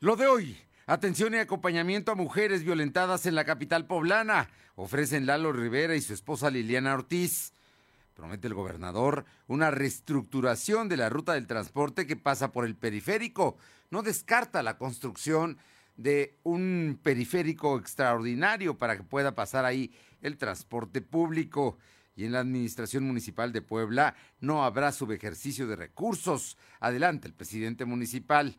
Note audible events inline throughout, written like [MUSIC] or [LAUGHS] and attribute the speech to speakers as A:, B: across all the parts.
A: Lo de hoy. Atención y acompañamiento a mujeres violentadas en la capital poblana. Ofrecen Lalo Rivera y su esposa Liliana Ortiz. Promete el gobernador una reestructuración de la ruta del transporte que pasa por el periférico. No descarta la construcción de un periférico extraordinario para que pueda pasar ahí el transporte público. Y en la Administración Municipal de Puebla no habrá subejercicio de recursos. Adelante el presidente municipal.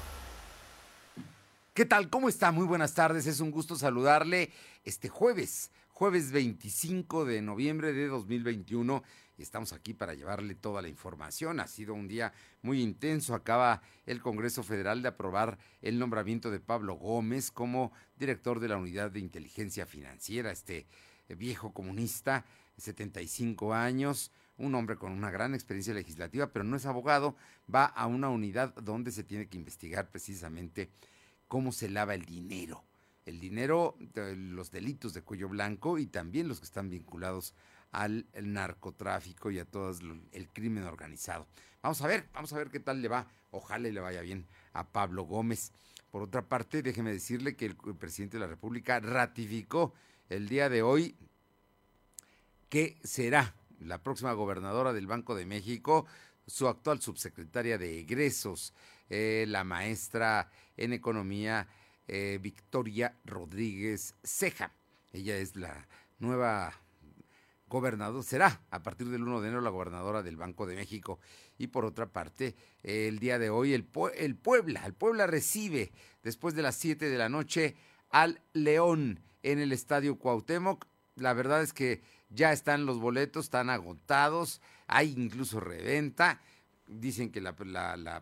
A: ¿Qué tal? ¿Cómo está? Muy buenas tardes. Es un gusto saludarle este jueves, jueves 25 de noviembre de 2021 estamos aquí para llevarle toda la información. Ha sido un día muy intenso. Acaba el Congreso Federal de aprobar el nombramiento de Pablo Gómez como director de la Unidad de Inteligencia Financiera, este viejo comunista, 75 años, un hombre con una gran experiencia legislativa, pero no es abogado, va a una unidad donde se tiene que investigar precisamente cómo se lava el dinero. El dinero, de los delitos de cuello blanco y también los que están vinculados al narcotráfico y a todo el crimen organizado. Vamos a ver, vamos a ver qué tal le va. Ojalá le vaya bien a Pablo Gómez. Por otra parte, déjeme decirle que el presidente de la República ratificó el día de hoy que será la próxima gobernadora del Banco de México, su actual subsecretaria de egresos, eh, la maestra en economía eh, Victoria Rodríguez Ceja. Ella es la nueva gobernador, será a partir del 1 de enero la gobernadora del Banco de México. Y por otra parte, el día de hoy el, el Puebla, el Puebla recibe después de las 7 de la noche al León en el Estadio Cuauhtémoc. La verdad es que ya están los boletos, están agotados, hay incluso reventa. Dicen que la,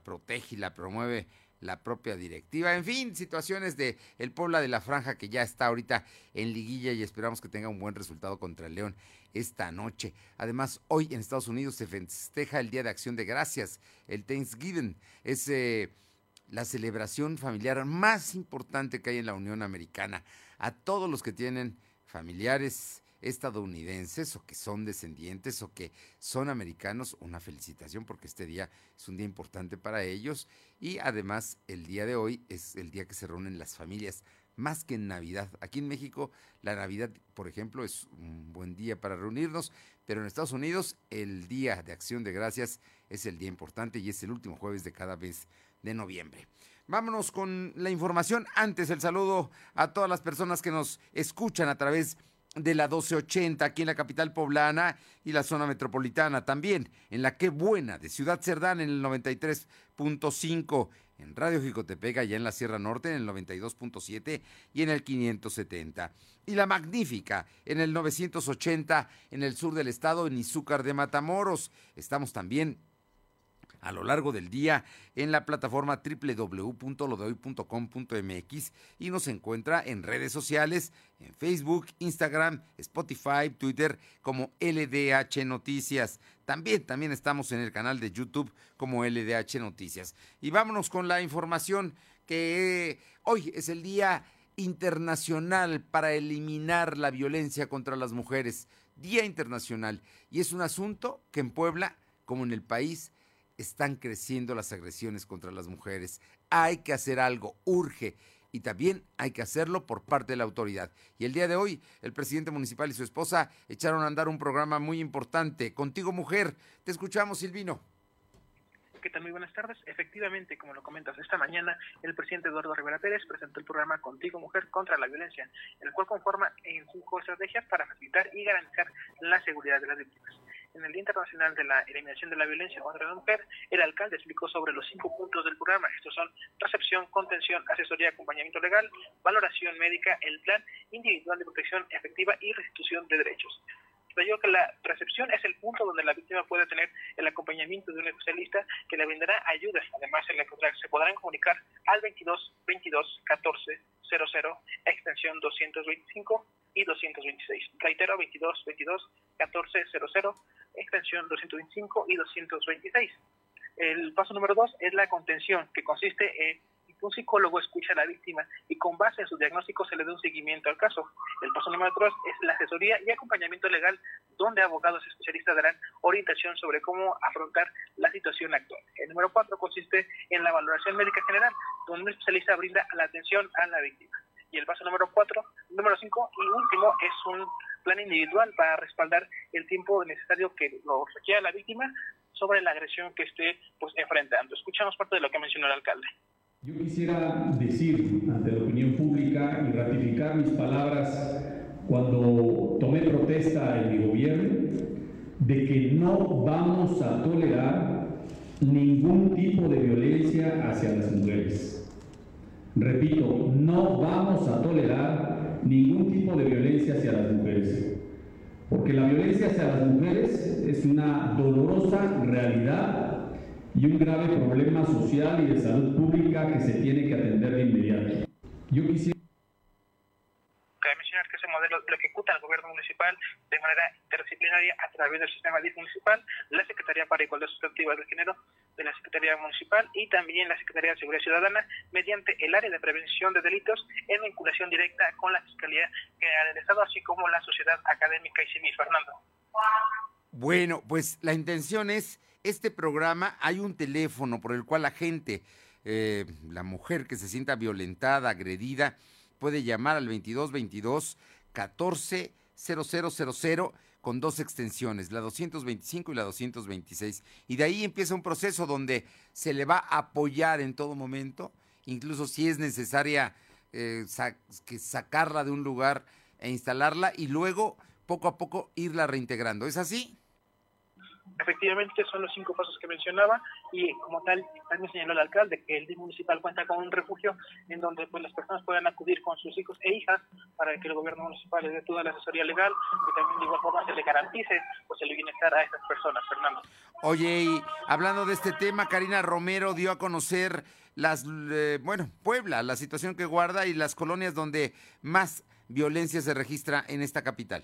A: protege y la promueve la propia directiva. En fin, situaciones de el Puebla de la Franja que ya está ahorita en liguilla y esperamos que tenga un buen resultado contra el León esta noche. Además, hoy en Estados Unidos se festeja el Día de Acción de Gracias, el Thanksgiving. Es eh, la celebración familiar más importante que hay en la Unión Americana. A todos los que tienen familiares estadounidenses o que son descendientes o que son americanos, una felicitación porque este día es un día importante para ellos y además el día de hoy es el día que se reúnen las familias más que en Navidad. Aquí en México la Navidad, por ejemplo, es un buen día para reunirnos, pero en Estados Unidos el Día de Acción de Gracias es el día importante y es el último jueves de cada mes de noviembre. Vámonos con la información. Antes el saludo a todas las personas que nos escuchan a través de de la 1280 aquí en la capital poblana y la zona metropolitana también en la Qué Buena de Ciudad Cerdán en el 93.5 en Radio Jicotepec allá en la Sierra Norte en el 92.7 y en el 570 y la Magnífica en el 980 en el sur del estado en Izúcar de Matamoros. Estamos también a lo largo del día en la plataforma www.lodehoy.com.mx y nos encuentra en redes sociales, en Facebook, Instagram, Spotify, Twitter como LDH Noticias. También, también estamos en el canal de YouTube como LDH Noticias. Y vámonos con la información que hoy es el Día Internacional para eliminar la violencia contra las mujeres. Día Internacional. Y es un asunto que en Puebla, como en el país, están creciendo las agresiones contra las mujeres. Hay que hacer algo, urge. Y también hay que hacerlo por parte de la autoridad. Y el día de hoy, el presidente municipal y su esposa echaron a andar un programa muy importante. Contigo, mujer. Te escuchamos, Silvino.
B: ¿Qué tal? Muy buenas tardes. Efectivamente, como lo comentas, esta mañana el presidente Eduardo Rivera Pérez presentó el programa Contigo Mujer contra la Violencia, el cual conforma en cinco estrategias para facilitar y garantizar la seguridad de las víctimas. En el Día Internacional de la Eliminación de la Violencia contra la Mujer, el alcalde explicó sobre los cinco puntos del programa. Estos son recepción, contención, asesoría, acompañamiento legal, valoración médica, el plan individual de protección efectiva y restitución de derechos creyó que la recepción es el punto donde la víctima puede tener el acompañamiento de un especialista que le brindará ayuda. Además, se, podrán comunicar al 22 22 14 extensión 225 y 226. Reitero, 22 22 14 extensión 225 y 226. El paso número dos es la contención, que consiste en que un psicólogo escucha a la víctima y con base en su diagnóstico se le dé un seguimiento al caso. El paso número tres es la asesoría y acompañamiento legal, donde abogados especialistas darán orientación sobre cómo afrontar la situación actual. El número cuatro consiste en la valoración médica general, donde un especialista brinda la atención a la víctima. Y el paso número cuatro, número cinco y último es un plan individual para respaldar el tiempo necesario que lo requiera la víctima sobre la agresión que esté pues, enfrentando. Escuchamos parte de lo que mencionó el alcalde.
C: Yo quisiera decir ante la opinión pública y ratificar mis palabras cuando tomé protesta en mi gobierno de que no vamos a tolerar ningún tipo de violencia hacia las mujeres. Repito, no vamos a tolerar ningún tipo de violencia hacia las mujeres. Porque la violencia hacia las mujeres es una dolorosa realidad y un grave problema social y de salud pública que se tiene que atender de inmediato. Yo quisiera
B: que ese modelo lo ejecuta el gobierno municipal de manera interdisciplinaria a través del sistema DIF municipal, la Secretaría para Igualdad Sustantiva del Género de la Secretaría Municipal y también la Secretaría de Seguridad Ciudadana mediante el área de prevención de delitos en vinculación directa con la Fiscalía General del Estado, así como la sociedad académica y civil. Fernando.
A: Bueno, pues la intención es, este programa, hay un teléfono por el cual la gente, eh, la mujer que se sienta violentada, agredida, puede llamar al 2222 14 0000 con dos extensiones, la 225 y la 226. Y de ahí empieza un proceso donde se le va a apoyar en todo momento, incluso si es necesaria eh, que sacarla de un lugar e instalarla y luego poco a poco irla reintegrando. ¿Es así?
B: Efectivamente, son los cinco pasos que mencionaba y como tal, también señaló el alcalde que el DIF municipal cuenta con un refugio en donde pues, las personas puedan acudir con sus hijos e hijas para que el gobierno municipal les dé toda la asesoría legal y también de igual forma se le garantice pues, el bienestar a estas personas, Fernando.
A: Oye, y hablando de este tema, Karina Romero dio a conocer las, eh, bueno, Puebla, la situación que guarda y las colonias donde más violencia se registra en esta capital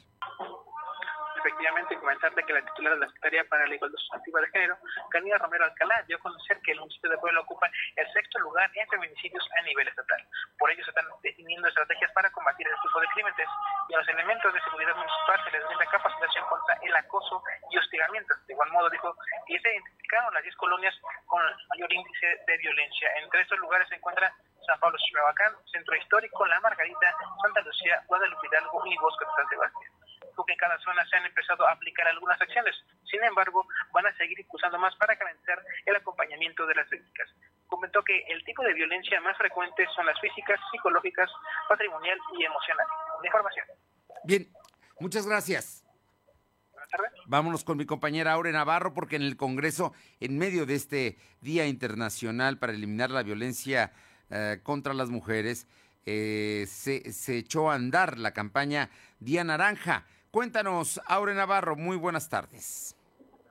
B: efectivamente comentarte que la titular de la Secretaría para la Igualdad Sustantiva de Género, Canida Romero Alcalá, dio a conocer que el municipio de Puebla ocupa el sexto lugar en feminicidios a nivel estatal. Por ello se están definiendo estrategias para combatir este tipo de crímenes y a los elementos de seguridad municipal se les brinda capacitación contra el acoso y hostigamiento. De igual modo, dijo que se identificaron las 10 colonias con mayor índice de violencia. Entre estos lugares se encuentra San Pablo Chihuahua, Centro Histórico, La Margarita, Santa Lucía, Guadalupe Hidalgo y Bosque de San Sebastián que en cada zona se han empezado a aplicar algunas acciones. Sin embargo, van a seguir impulsando más para garantizar el acompañamiento de las técnicas. Comentó que el tipo de violencia más frecuente son las físicas, psicológicas, patrimonial y emocional. información.
A: Bien, muchas gracias. Vámonos con mi compañera Aure Navarro, porque en el Congreso, en medio de este Día Internacional para Eliminar la Violencia eh, contra las Mujeres, eh, se, se echó a andar la campaña Día Naranja Cuéntanos, Aure Navarro, muy buenas tardes.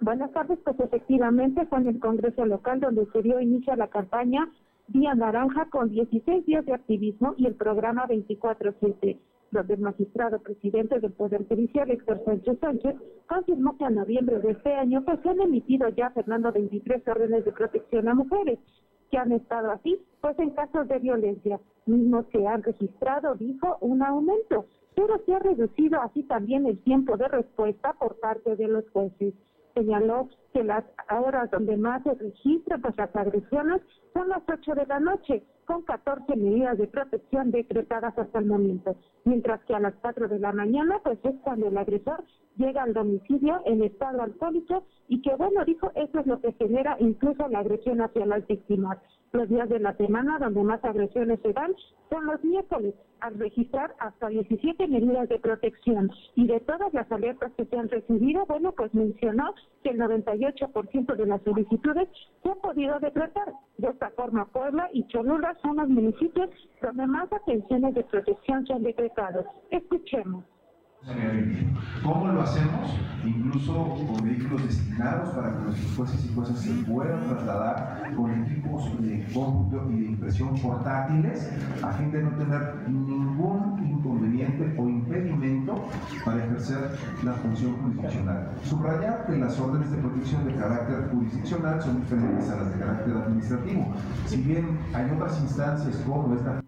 D: Buenas tardes, pues efectivamente fue en el Congreso local donde se dio inicio a la campaña Día Naranja con 16 días de activismo y el programa 24-7, donde el magistrado presidente del Poder Judicial, Héctor Sánchez Sánchez, confirmó que a noviembre de este año pues se han emitido ya, Fernando, 23 órdenes de protección a mujeres que han estado así, pues en casos de violencia, mismos que han registrado, dijo, un aumento pero se ha reducido así también el tiempo de respuesta por parte de los jueces. Señaló que las horas donde más se registran pues, las agresiones son las 8 de la noche, con 14 medidas de protección decretadas hasta el momento, mientras que a las 4 de la mañana pues es cuando el agresor llega al domicilio en estado alcohólico y que bueno, dijo, eso es lo que genera incluso la agresión hacia las víctimas. Los días de la semana donde más agresiones se dan son los miércoles, al registrar hasta 17 medidas de protección. Y de todas las alertas que se han recibido, bueno, pues mencionó que el 98% de las solicitudes se han podido decretar. De esta forma, Puebla y Cholula son los municipios donde más atenciones de protección se han decretado. Escuchemos
E: ¿Cómo lo hacemos? Incluso con vehículos destinados para que nuestros jueces y jueces se puedan trasladar con equipos de cómputo y de impresión portátiles a fin de no tener ningún inconveniente o impedimento para ejercer la función jurisdiccional. Subrayar que las órdenes de protección de carácter jurisdiccional son diferentes a las de carácter administrativo. Si bien hay otras instancias como esta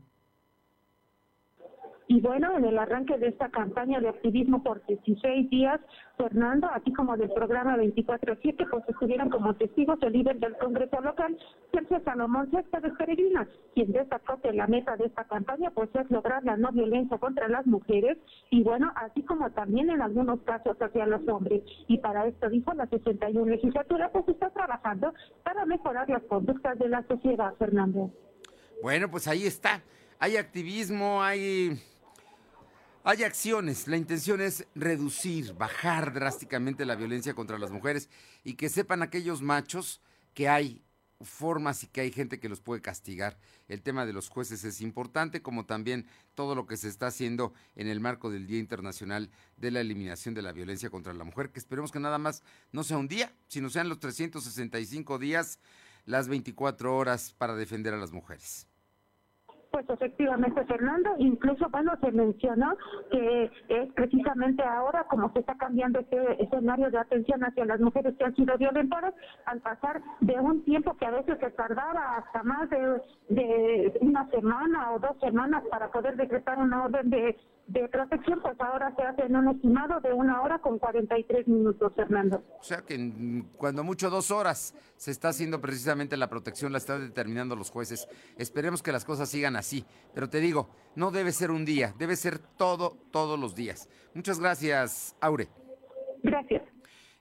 D: y bueno, en el arranque de esta campaña de activismo por 16 días, Fernando, así como del programa 24-7, pues estuvieron como testigos el líder del Congreso local, Sergio Salomón Céspedes Peregrina, quien destacó que la meta de esta campaña pues es lograr la no violencia contra las mujeres y bueno, así como también en algunos casos hacia los hombres. Y para esto dijo la 61 legislatura pues está trabajando para mejorar las conductas de la sociedad, Fernando.
A: Bueno, pues ahí está. Hay activismo, hay hay acciones, la intención es reducir, bajar drásticamente la violencia contra las mujeres y que sepan aquellos machos que hay formas y que hay gente que los puede castigar. El tema de los jueces es importante, como también todo lo que se está haciendo en el marco del Día Internacional de la Eliminación de la Violencia contra la Mujer, que esperemos que nada más no sea un día, sino sean los 365 días, las 24 horas para defender a las mujeres.
D: Pues efectivamente, Fernando, incluso bueno, se mencionó que es precisamente ahora como se está cambiando este escenario de atención hacia las mujeres que han sido violentadas, al pasar de un tiempo que a veces se tardaba hasta más de, de una semana o dos semanas para poder decretar una orden de de protección, pues ahora se hace en un estimado de una hora con 43 minutos, Fernando.
A: O sea que cuando mucho dos horas se está haciendo precisamente la protección, la están determinando los jueces. Esperemos que las cosas sigan así. Pero te digo, no debe ser un día, debe ser todo, todos los días. Muchas gracias, Aure.
D: Gracias.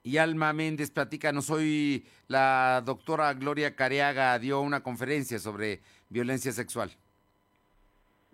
A: Y Alma Méndez, platícanos, hoy la doctora Gloria Careaga dio una conferencia sobre violencia sexual.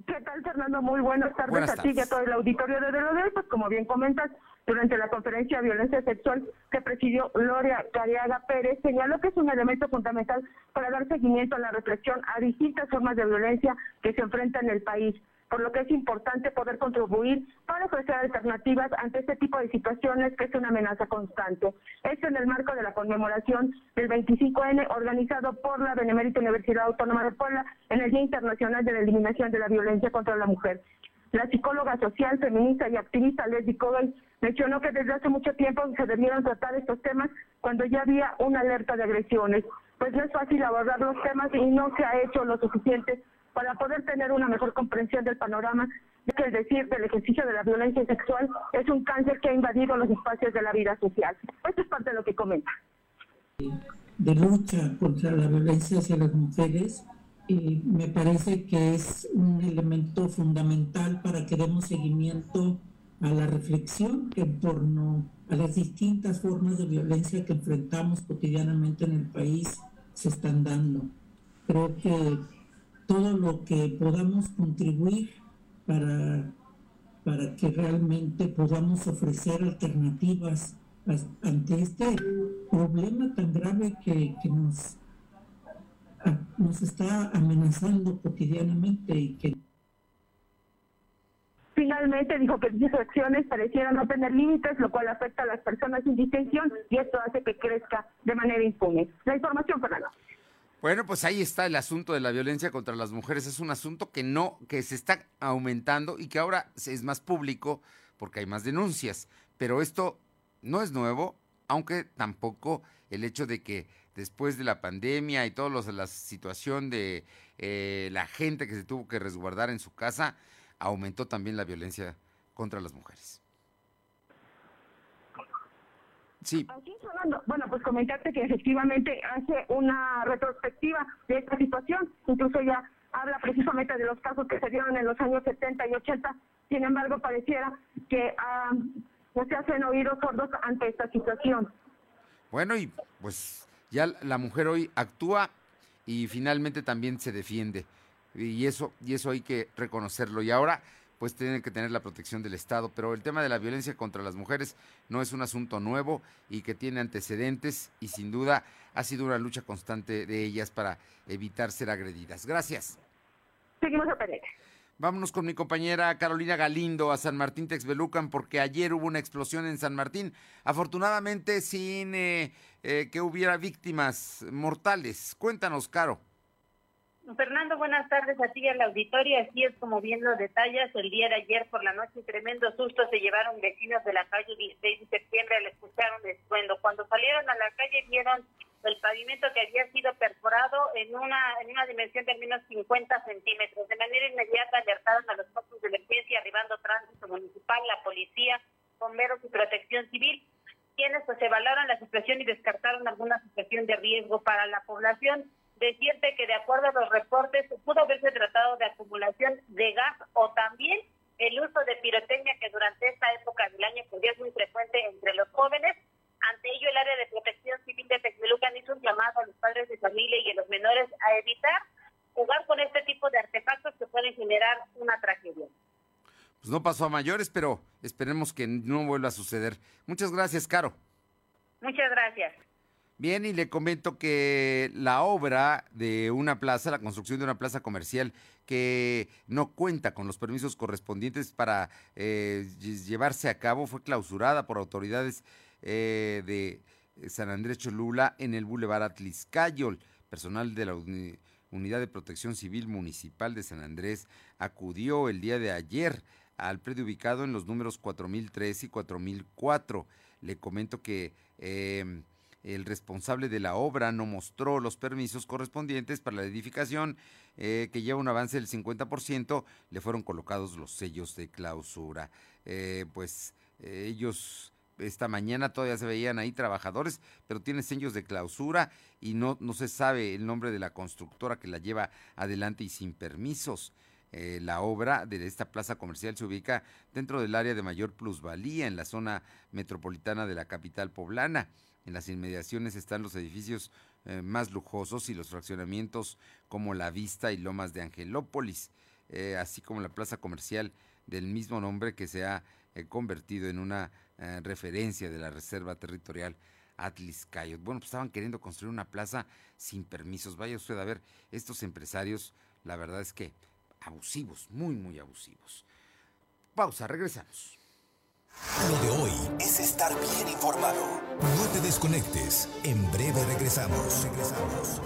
F: ¿Qué tal, Fernando? Muy buenas tardes a ti y a todo el auditorio de Delodel. Pues como bien comentas, durante la conferencia de violencia sexual que presidió Gloria Cariaga Pérez, señaló que es un elemento fundamental para dar seguimiento a la reflexión a distintas formas de violencia que se enfrentan en el país por lo que es importante poder contribuir para ofrecer alternativas ante este tipo de situaciones que es una amenaza constante. Esto en el marco de la conmemoración del 25N organizado por la Benemérita Universidad Autónoma de Puebla en el Día Internacional de la Eliminación de la Violencia contra la Mujer. La psicóloga social, feminista y activista Leslie Covey mencionó que desde hace mucho tiempo se debieron tratar estos temas cuando ya había una alerta de agresiones. Pues no es fácil abordar los temas y no se ha hecho lo suficiente para poder tener una mejor comprensión del panorama, que el decir del ejercicio de la violencia sexual es un cáncer que ha invadido los espacios de la vida social. Esto es parte de lo que comenta.
G: De lucha contra la violencia hacia las mujeres, y me parece que es un elemento fundamental para que demos seguimiento a la reflexión en torno a las distintas formas de violencia que enfrentamos cotidianamente en el país se están dando. Creo que todo lo que podamos contribuir para, para que realmente podamos ofrecer alternativas ante este problema tan grave que, nos, nos está amenazando cotidianamente y que
F: Finalmente dijo que dichas acciones parecieran no tener límites, lo cual afecta a las personas sin distinción y esto hace que crezca de manera impune. La información, Fernando.
A: Bueno, pues ahí está el asunto de la violencia contra las mujeres. Es un asunto que no, que se está aumentando y que ahora es más público porque hay más denuncias. Pero esto no es nuevo, aunque tampoco el hecho de que después de la pandemia y toda la situación de eh, la gente que se tuvo que resguardar en su casa, aumentó también la violencia contra las mujeres.
F: Sí. bueno, pues comentarte que efectivamente hace una retrospectiva de esta situación, incluso ya habla precisamente de los casos que se dieron en los años 70 y 80, sin embargo pareciera que no se hacen oídos sordos ante esta situación.
A: Bueno, y pues ya la mujer hoy actúa y finalmente también se defiende. Y eso, y eso hay que reconocerlo. Y ahora pues tienen que tener la protección del Estado. Pero el tema de la violencia contra las mujeres no es un asunto nuevo y que tiene antecedentes y sin duda ha sido una lucha constante de ellas para evitar ser agredidas. Gracias.
F: Seguimos a
A: Vámonos con mi compañera Carolina Galindo a San Martín Texbelucan porque ayer hubo una explosión en San Martín, afortunadamente sin eh, eh, que hubiera víctimas mortales. Cuéntanos, Caro.
H: Fernando, buenas tardes a ti y al auditorio. Así es como bien lo detallas, el día de ayer por la noche tremendo susto se llevaron vecinos de la calle 16 de septiembre al escuchar un estruendo. Cuando salieron a la calle vieron el pavimento que había sido perforado en una en una dimensión de menos 50 centímetros. De manera inmediata alertaron a los focos de emergencia, arribando tránsito municipal, la policía, bomberos y protección civil, quienes pues evaluaron la situación y descartaron alguna situación de riesgo para la población. Decirte que de acuerdo a los reportes pudo haberse tratado de acumulación de gas o también el uso de pirotecnia que durante esta época del año pues, es muy frecuente entre los jóvenes ante ello, el área de protección civil de Texmelucan hizo un llamado a los padres de familia y a los menores a evitar jugar con este tipo de artefactos que pueden generar una tragedia.
A: Pues no pasó a mayores, pero esperemos que no vuelva a suceder. Muchas gracias, Caro.
H: Muchas gracias.
A: Bien, y le comento que la obra de una plaza, la construcción de una plaza comercial que no cuenta con los permisos correspondientes para eh, llevarse a cabo, fue clausurada por autoridades eh, de San Andrés Cholula en el Boulevard Atliscayol. Personal de la Unidad de Protección Civil Municipal de San Andrés acudió el día de ayer al predio ubicado en los números 4003 y 4004. Le comento que em, el responsable de la obra no mostró los permisos correspondientes para la edificación, eh, que lleva un avance del 50%, le fueron colocados los sellos de clausura. Eh, pues ellos esta mañana todavía se veían ahí trabajadores, pero tiene sellos de clausura y no, no se sabe el nombre de la constructora que la lleva adelante y sin permisos. Eh, la obra de esta plaza comercial se ubica dentro del área de mayor plusvalía en la zona metropolitana de la capital poblana. En las inmediaciones están los edificios eh, más lujosos y los fraccionamientos como La Vista y Lomas de Angelópolis, eh, así como la plaza comercial del mismo nombre que se ha convertido en una eh, referencia de la Reserva Territorial Atliscayot. Bueno, pues estaban queriendo construir una plaza sin permisos. Vaya usted a ver, estos empresarios, la verdad es que abusivos, muy, muy abusivos. Pausa, regresamos.
I: Lo de hoy es estar bien informado. No te desconectes. En breve regresamos. Regresamos.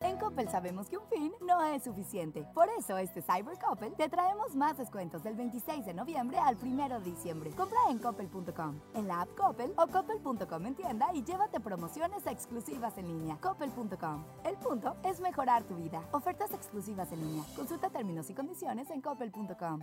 J: En Coppel sabemos que un fin no es suficiente. Por eso este Cyber Coppel te traemos más descuentos del 26 de noviembre al 1 de diciembre. Compra en coppel.com, en la app Coppel o coppel.com en tienda y llévate promociones exclusivas en línea. Coppel.com. El punto es mejorar tu vida. Ofertas exclusivas en línea. Consulta términos y condiciones en coppel.com.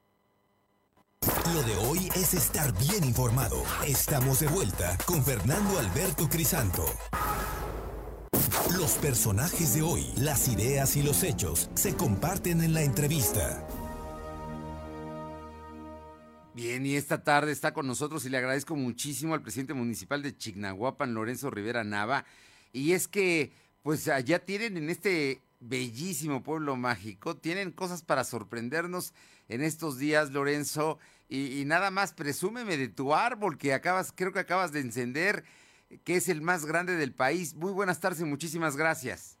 I: Lo de hoy es estar bien informado. Estamos de vuelta con Fernando Alberto Crisanto. Los personajes de hoy, las ideas y los hechos se comparten en la entrevista.
A: Bien, y esta tarde está con nosotros y le agradezco muchísimo al presidente municipal de Chignahuapan, Lorenzo Rivera Nava. Y es que, pues allá tienen en este bellísimo pueblo mágico, tienen cosas para sorprendernos en estos días, Lorenzo, y, nada más presúmeme de tu árbol que acabas, creo que acabas de encender, que es el más grande del país. Muy buenas tardes y muchísimas gracias.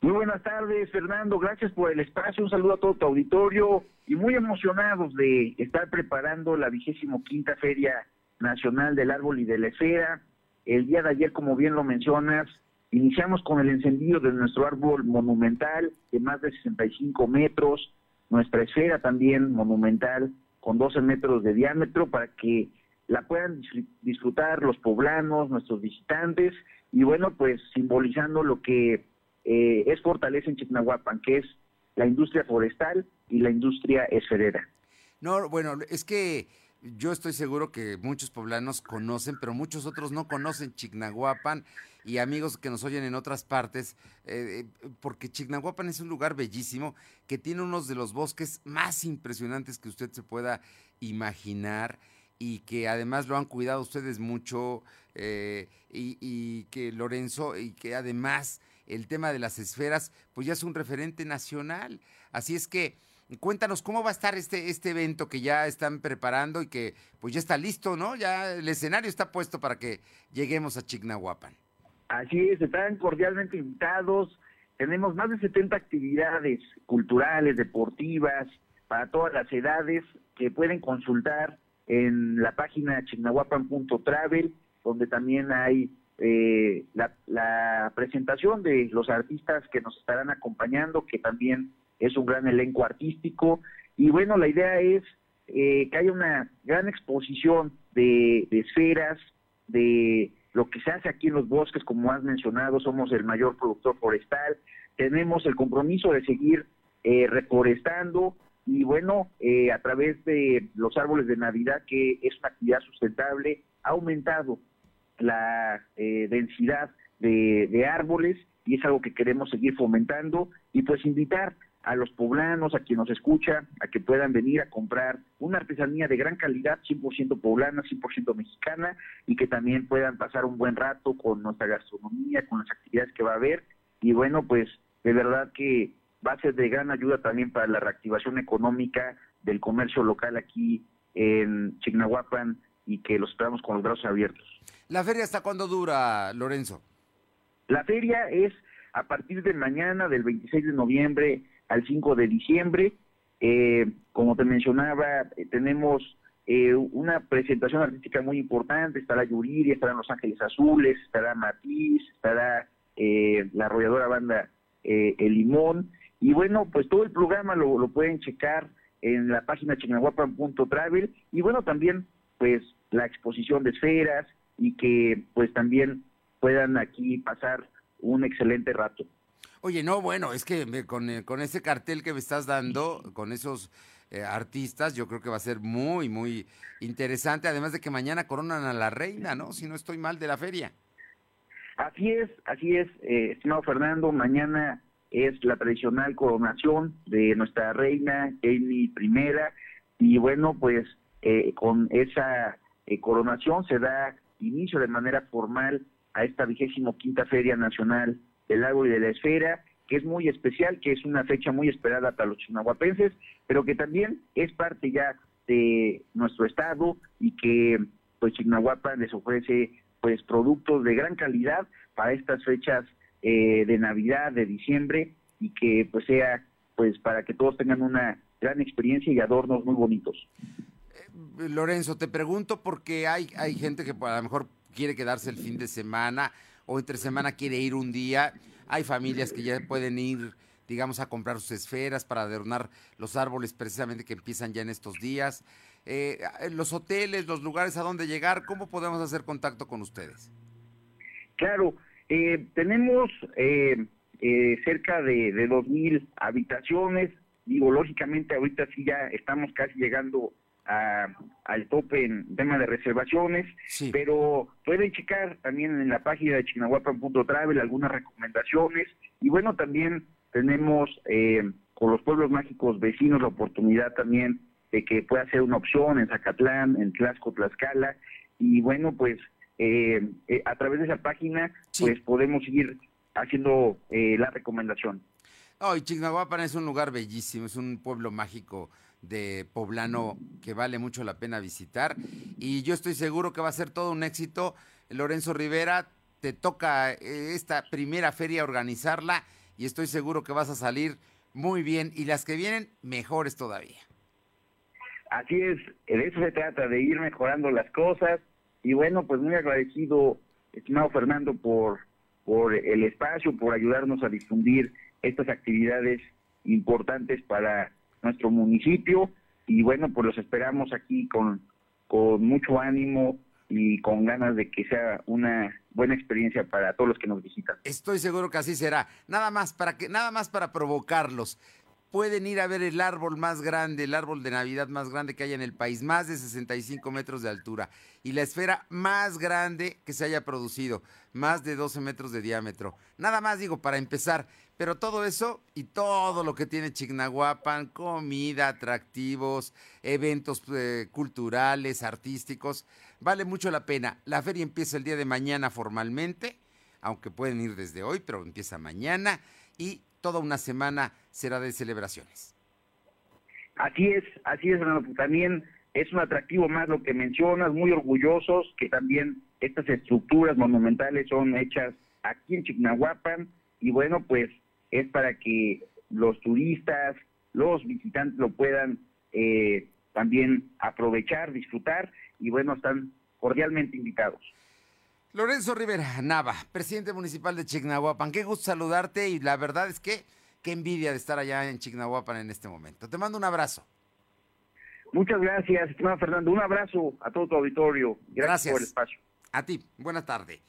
K: Muy buenas tardes, Fernando. Gracias por el espacio. Un saludo a todo tu auditorio y muy emocionados de estar preparando la vigésimo quinta Feria Nacional del Árbol y de la Esfera. El día de ayer, como bien lo mencionas, iniciamos con el encendido de nuestro árbol monumental de más de 65 metros, nuestra esfera también monumental con 12 metros de diámetro para que la puedan disfrutar los poblanos, nuestros visitantes, y bueno, pues simbolizando lo que eh, es fortaleza en Chignahuapan, que es la industria forestal y la industria esferera.
A: No, bueno, es que yo estoy seguro que muchos poblanos conocen, pero muchos otros no conocen Chignahuapan y amigos que nos oyen en otras partes, eh, eh, porque Chignahuapan es un lugar bellísimo que tiene uno de los bosques más impresionantes que usted se pueda imaginar y que además lo han cuidado ustedes mucho eh, y, que Lorenzo y que además el tema de las esferas pues ya es un referente nacional. Así es que cuéntanos cómo va a estar este, este evento que ya están preparando y que pues ya está listo, ¿no? Ya el escenario está puesto para que lleguemos a Chignahuapan.
K: Así es, están cordialmente invitados. Tenemos más de 70 actividades culturales, deportivas, para todas las edades que pueden consultar en la página chignahuapan.travel, donde también hay eh, la, presentación de los artistas que nos estarán acompañando, que también es un gran elenco artístico. Y bueno, la idea es eh, que haya una gran exposición de esferas, de lo que se hace aquí en los bosques, como has mencionado, somos el mayor productor forestal, tenemos el compromiso de seguir eh, reforestando y bueno, eh, a través de los árboles de Navidad, que es una actividad sustentable, ha aumentado la eh, densidad de, de árboles y es algo que queremos seguir fomentando y pues invitar a los poblanos, a quien nos escucha, a que puedan venir a comprar una artesanía de gran calidad, 100% poblana, 100% mexicana, y que también puedan pasar un buen rato con nuestra gastronomía, con las actividades que va a haber. Y bueno, pues de verdad que va a ser de gran ayuda también para la reactivación económica del comercio local aquí en Chignahuapan y que los esperamos con los brazos abiertos.
A: ¿La feria hasta cuándo dura, Lorenzo?
K: La feria es a partir de mañana, del 26 de noviembre al 5 de diciembre. Eh, como te mencionaba, eh, tenemos eh, una presentación artística muy importante, estará Yuriria, estarán Los Ángeles Azules, estará Matiz, estará la arrolladora banda El Limón, y bueno, pues todo el programa lo, lo pueden checar en la página chignahuapan.travel, y bueno, también pues la exposición de esferas, y que pues también puedan aquí pasar un excelente rato.
A: Oye, no, bueno, es que con, eh, con ese cartel que me estás dando, con esos eh, artistas, yo creo que va a ser muy, muy interesante, además de que mañana coronan a la reina, ¿no? Si no estoy mal de la feria.
K: Así es, así es, eh, estimado Fernando, mañana es la tradicional coronación de nuestra reina, Amy I, y bueno, pues con esa coronación se da inicio de manera formal a esta vigésimo quinta Feria Nacional del Árbol y de la Esfera, que es muy especial, que es una fecha muy esperada para los chinahuapenses, pero que también es parte ya de nuestro estado y que pues Chignahuapan les ofrece pues productos de gran calidad para estas fechas eh, de Navidad, de diciembre y que pues sea pues para que todos tengan una gran experiencia y adornos muy bonitos.
A: Lorenzo, te pregunto porque hay, hay gente que a lo mejor quiere quedarse el fin de semana o entre semana quiere ir un día. Hay familias que ya pueden ir, digamos, a comprar sus esferas para adornar los árboles precisamente que empiezan ya en estos días. Eh, los hoteles, los lugares a donde llegar, ¿cómo podemos hacer contacto con ustedes?
K: Claro, eh, tenemos eh, cerca de, de 2.000 habitaciones. Digo, lógicamente ahorita sí ya estamos casi llegando al tope en tema de reservaciones, pero pueden checar también en la página de chinahuapan.travel algunas recomendaciones. Y bueno, también tenemos eh, con los pueblos mágicos vecinos la oportunidad también de que pueda ser una opción en Zacatlán, en Tlaxco, Tlaxcala. Y bueno, pues eh, eh, a través de esa página pues podemos seguir haciendo la recomendación.
A: Oh, Chignahuapan es un lugar bellísimo, es un pueblo mágico de Poblano que vale mucho la pena visitar. Y yo estoy seguro que va a ser todo un éxito. Lorenzo Rivera, te toca eh, esta primera feria organizarla y estoy seguro que vas a salir muy bien y las que vienen mejores todavía.
K: Así es, de eso se trata, de ir mejorando las cosas y bueno, pues muy agradecido, estimado Fernando, por, por el espacio, por ayudarnos a difundir estas actividades importantes para nuestro municipio y bueno, pues los esperamos aquí con, con mucho ánimo y con ganas de que sea una buena experiencia para todos los que nos visitan.
A: Estoy seguro que así será. Nada más para que nada más para provocarlos. Pueden ir a ver el árbol más grande, el árbol de Navidad más grande que hay en el país, más de 65 metros de altura, y la esfera más grande que se haya producido, más de 12 metros de diámetro. Nada más digo para empezar, pero todo eso y todo lo que tiene Chignahuapan, comida, atractivos, eventos eh, culturales, artísticos, vale mucho la pena. La feria empieza el día de mañana formalmente, aunque pueden ir desde hoy, pero empieza mañana y toda una semana será de celebraciones.
K: Así es, así es, También es un atractivo más lo que mencionas, muy orgullosos que también estas estructuras monumentales son hechas aquí en Chignahuapan y bueno, pues es para que los turistas, los visitantes lo puedan eh, también aprovechar, disfrutar y bueno, están cordialmente invitados.
A: Lorenzo Rivera Nava, presidente municipal de Chignahuapan. Qué gusto saludarte y la verdad es que qué envidia de estar allá en Chignahuapan en este momento. Te mando un abrazo.
K: Muchas gracias, estimado Fernando. Un abrazo a todo tu auditorio. Gracias, por el espacio.
A: A ti, buena tarde.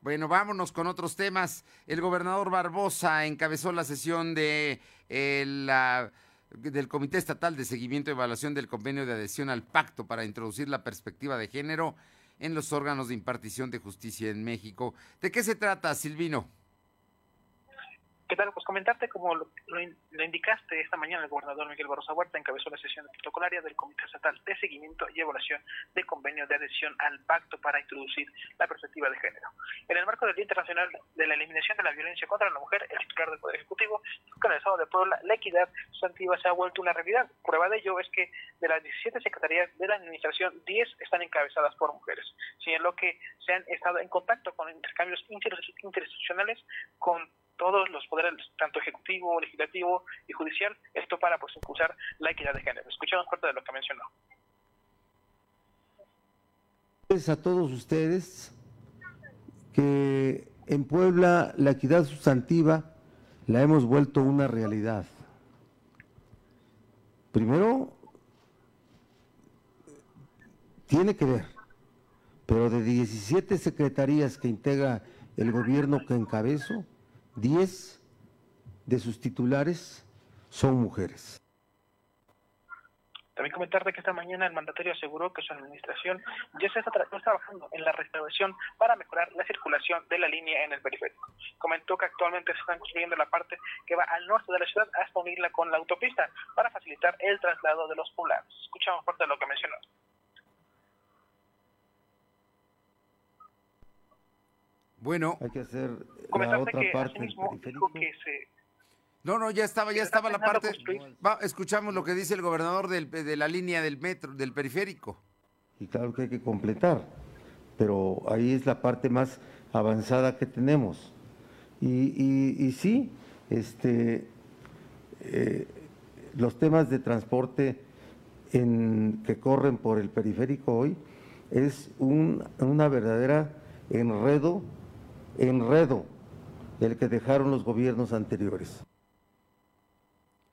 A: Bueno, vámonos con otros temas. El gobernador Barbosa encabezó la sesión de eh, la, del Comité Estatal de Seguimiento y Evaluación del Convenio de Adhesión al Pacto para introducir la perspectiva de género en los órganos de impartición de justicia en México. ¿De qué se trata, Silvino?
B: ¿Qué tal? Pues comentarte, como lo, indicaste esta mañana, el gobernador Miguel Barroso Huerta encabezó la sesión protocolaria del Comité Estatal de Seguimiento y Evaluación del Convenio de Adhesión al Pacto para introducir la perspectiva de género. En el marco del Día Internacional de la Eliminación de la Violencia contra la Mujer, el titular del Poder Ejecutivo Estado de Puebla la equidad sustantiva se ha vuelto una realidad. Prueba de ello es que de las 17 secretarías de la Administración, 10 están encabezadas por mujeres, lo que se han estado en contacto con intercambios interinstitucionales con todos los poderes, tanto ejecutivo, legislativo y judicial, esto para pues impulsar la equidad de género. Escuchamos parte de lo que mencionó.
L: A todos ustedes que en Puebla la equidad sustantiva la hemos vuelto una realidad. Primero, tiene que ver, pero de 17 secretarías que integra el gobierno que encabezo, 10 de sus titulares son mujeres.
B: También comentarte que esta mañana el mandatario aseguró que su administración ya se está, trabajando en la restauración para mejorar la circulación de la línea en el periférico. Comentó que actualmente se están construyendo la parte que va al norte de la ciudad hasta unirla con la autopista para facilitar el traslado de los poblados. Escuchamos parte de lo que mencionó.
A: Bueno,
L: hay que hacer la otra parte del periférico.
A: No, no, ya estaba, ya estaba la parte. Va, escuchamos lo que dice el gobernador del, de la línea del metro, del periférico.
L: Y claro que hay que completar, pero ahí es la parte más avanzada que tenemos. Y, y, sí, este, eh, los temas de transporte en, que corren por el periférico hoy es un, una verdadera enredo enredo el que dejaron los gobiernos anteriores.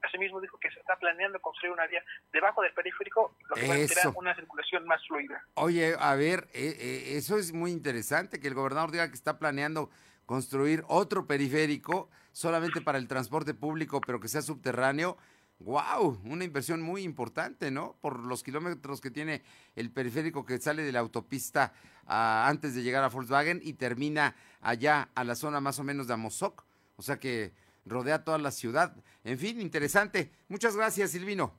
B: Asimismo dijo que se está planeando construir una vía debajo del periférico, lo que va a una circulación más fluida.
A: Oye, a ver, eh, eh, eso es muy interesante, que el gobernador diga que está planeando construir otro periférico solamente para el transporte público, pero que sea subterráneo. ¡Wow! Una inversión muy importante, ¿no? Por los kilómetros que tiene el periférico que sale de la autopista ah, antes de llegar a Volkswagen y termina allá a la zona más o menos de Amozoc. O sea que rodea toda la ciudad. En fin, interesante. Muchas gracias, Silvino.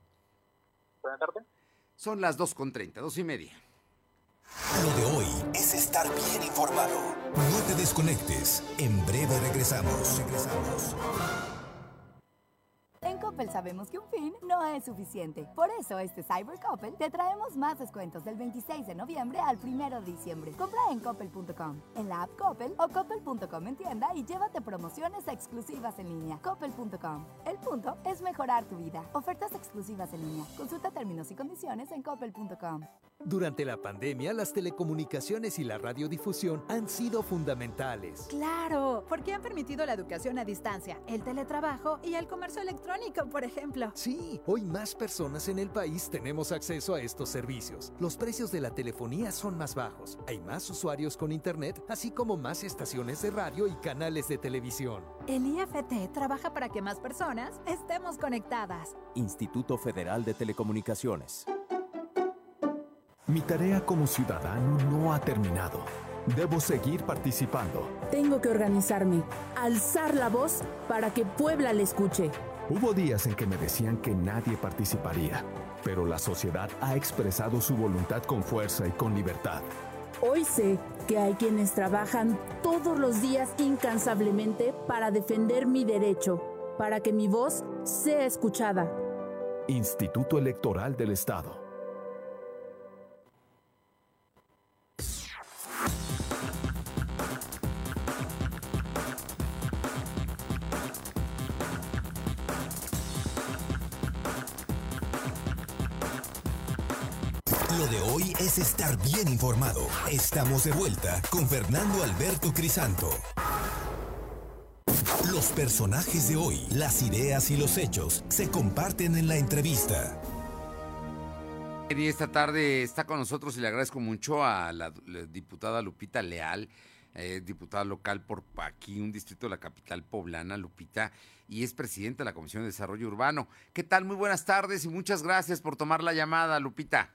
B: Buenas tardes.
A: Son las 2.30, dos y media.
I: Lo de hoy es estar bien informado. No te desconectes. En breve regresamos. Regresamos.
J: Coppel sabemos que un fin no es suficiente. Por eso este Cyber Coppel te traemos más descuentos del 26 de noviembre al 1 de diciembre. Compra en coppel.com, en la app Coppel o coppel.com en tienda y llévate promociones exclusivas en línea. Coppel.com. El punto es mejorar tu vida. Ofertas exclusivas en línea. Consulta términos y condiciones en coppel.com.
M: Durante la pandemia, las telecomunicaciones y la radiodifusión han sido fundamentales.
N: Claro, porque han permitido la educación a distancia, el teletrabajo y el comercio electrónico, por ejemplo.
M: Sí, hoy más personas en el país tenemos acceso a estos servicios. Los precios de la telefonía son más bajos, hay más usuarios con internet, así como más estaciones de radio y canales de televisión.
N: El IFT trabaja para que más personas estemos conectadas.
O: Instituto Federal de Telecomunicaciones.
P: Mi tarea como ciudadano no ha terminado. Debo seguir participando.
Q: Tengo que organizarme, alzar la voz para que Puebla le escuche.
P: Hubo días en que me decían que nadie participaría, pero la sociedad ha expresado su voluntad con fuerza y con libertad.
Q: Hoy sé que hay quienes trabajan todos los días incansablemente para defender mi derecho, para que mi voz sea escuchada.
P: Instituto Electoral del Estado.
I: De hoy es estar bien informado. Estamos de vuelta con Fernando Alberto Crisanto. Los personajes de hoy, las ideas y los hechos se comparten en la entrevista.
A: Y esta tarde está con nosotros y le agradezco mucho a la, la diputada Lupita Leal, eh, diputada local por aquí, un distrito de la capital poblana, Lupita, y es presidenta de la Comisión de Desarrollo Urbano. ¿Qué tal? Muy buenas tardes y muchas gracias por tomar la llamada, Lupita.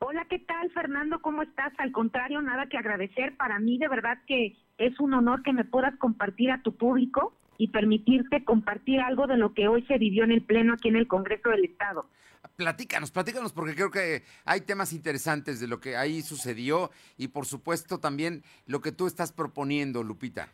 R: Hola, ¿qué tal, Fernando? ¿Cómo estás? Al contrario, nada que agradecer. Para mí, de verdad que es un honor que me puedas compartir a tu público y permitirte compartir algo de lo que hoy se vivió en el Pleno aquí en el Congreso del Estado.
A: Platícanos, platícanos, porque creo que hay temas interesantes de lo que ahí sucedió y, por supuesto, también lo que tú estás proponiendo, Lupita.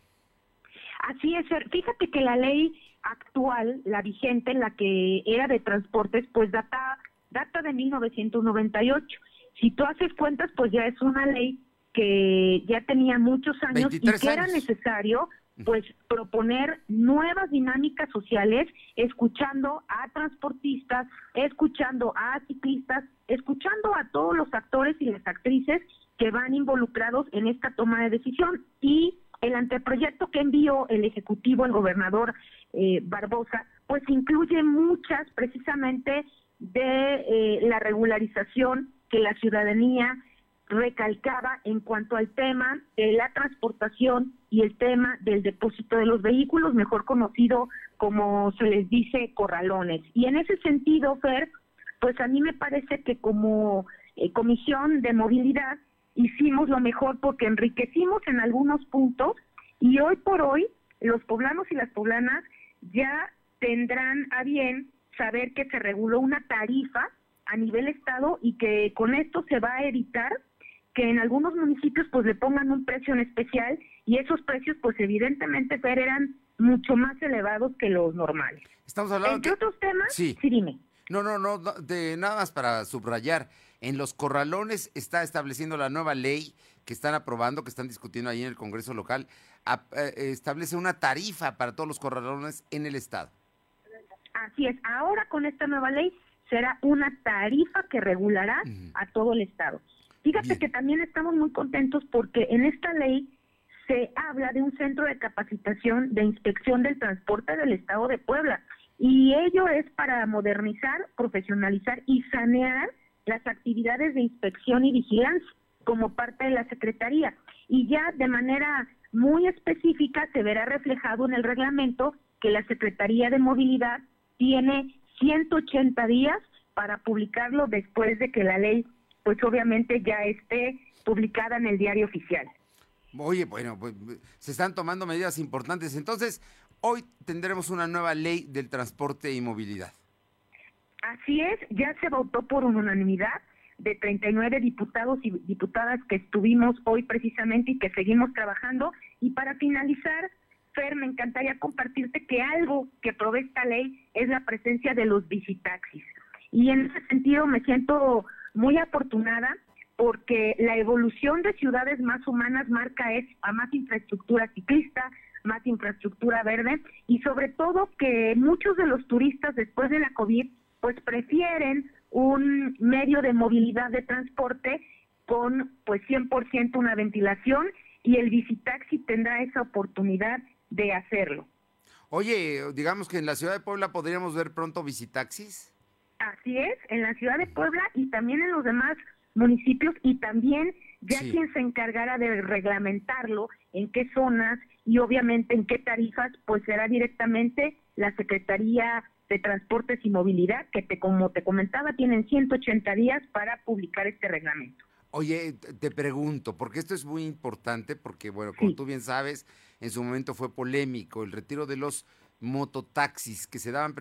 R: Así es, fíjate que la ley actual, la vigente, la que era de transportes, pues data, data de 1998 si tú haces cuentas, pues ya es una ley que ya tenía muchos años y que era necesario pues proponer nuevas dinámicas sociales, escuchando a transportistas, escuchando a ciclistas, escuchando a todos los actores y las actrices que van involucrados en esta toma de decisión. Y el anteproyecto que envió el Ejecutivo, el gobernador eh, Barbosa, pues incluye muchas precisamente de eh, la regularización que la ciudadanía recalcaba en cuanto al tema de la transportación y el tema del depósito de los vehículos, mejor conocido como se les dice corralones. Y en ese sentido, Fer, pues a mí me parece que como eh, Comisión de Movilidad hicimos lo mejor porque enriquecimos en algunos puntos y hoy por hoy los poblanos y las poblanas ya tendrán a bien saber que se reguló una tarifa a nivel estado y que con esto se va a evitar que en algunos municipios pues le pongan un precio en especial y esos precios pues evidentemente Fer, eran mucho más elevados que los normales.
A: Estamos hablando
R: Entre otros temas,
A: sí.
R: sí dime.
A: No, no, no, de nada más para subrayar. En los corralones está estableciendo la nueva ley que están aprobando, que están discutiendo ahí en el Congreso local, eh, establece una tarifa para todos los corralones en el estado.
R: Así es. Ahora con esta nueva ley será una tarifa que regulará a todo el Estado. Fíjate que también estamos muy contentos porque en esta ley se habla de un centro de capacitación de inspección del transporte del Estado de Puebla y ello es para modernizar, profesionalizar y sanear las actividades de inspección y vigilancia como parte de la Secretaría. Y ya de manera muy específica se verá reflejado en el reglamento que la Secretaría de Movilidad tiene 180 días para publicarlo después de que la ley, pues obviamente ya esté publicada en el diario oficial.
A: Oye, bueno, pues se están tomando medidas importantes. Entonces, hoy tendremos una nueva ley del transporte y movilidad.
R: Así es, ya se votó por unanimidad de 39 diputados y diputadas que estuvimos hoy precisamente y que seguimos trabajando. Y para finalizar, Fer, me encantaría compartirte que algo que provee esta ley es la presencia de los visitaxis. Y en ese sentido me siento muy afortunada porque la evolución de ciudades más humanas marca es a más infraestructura ciclista, más infraestructura verde y sobre todo que muchos de los turistas después de la COVID pues prefieren un medio de movilidad de transporte con pues 100% una ventilación y el visitaxi tendrá esa oportunidad de hacerlo.
A: Oye, digamos que en la ciudad de Puebla podríamos ver pronto visitaxis.
R: Así es, en la ciudad de Puebla y también en los demás municipios y también ya quien se encargará de reglamentarlo, en qué zonas y obviamente en qué tarifas, pues será directamente la Secretaría de Transportes y Movilidad, que te, como te comentaba, tienen 180 días para publicar este reglamento.
A: Oye, te pregunto, porque esto es muy importante, porque bueno, como tú bien sabes, en su momento fue polémico el retiro de los mototaxis que se daban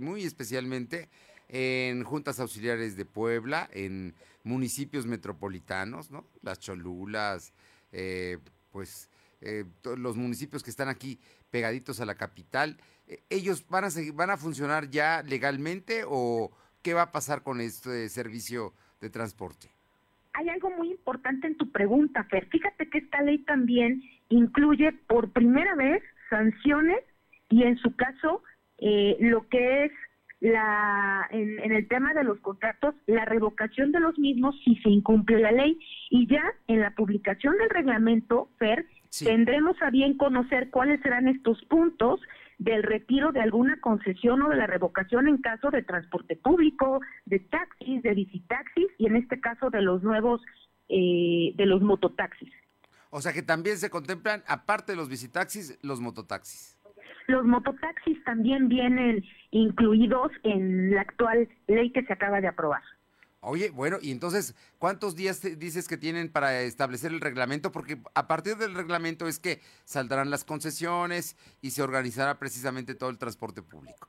A: muy especialmente en juntas auxiliares de Puebla, en municipios metropolitanos, ¿no? Las Cholulas, eh, pues eh, los municipios que están aquí pegaditos a la capital, eh, ¿ellos van a, seguir, van a funcionar ya legalmente o qué va a pasar con este servicio de transporte?
R: Hay algo muy importante en tu pregunta, Fer. Fíjate que esta ley también incluye por primera vez sanciones y en su caso lo que es la en, el tema de los contratos la revocación de los mismos si se incumple la ley y ya en la publicación del reglamento Fer tendremos a bien conocer cuáles serán estos puntos del retiro de alguna concesión o de la revocación en caso de transporte público, de taxis, de visitaxis y en este caso de los nuevos eh, de los mototaxis.
A: O sea que también se contemplan aparte de los visitaxis los mototaxis.
R: Los mototaxis también vienen incluidos en la actual ley que se acaba de aprobar.
A: Oye, bueno, y entonces, ¿cuántos días dices que tienen para establecer el reglamento? Porque a partir del reglamento es que saldrán las concesiones y se organizará precisamente todo el transporte público.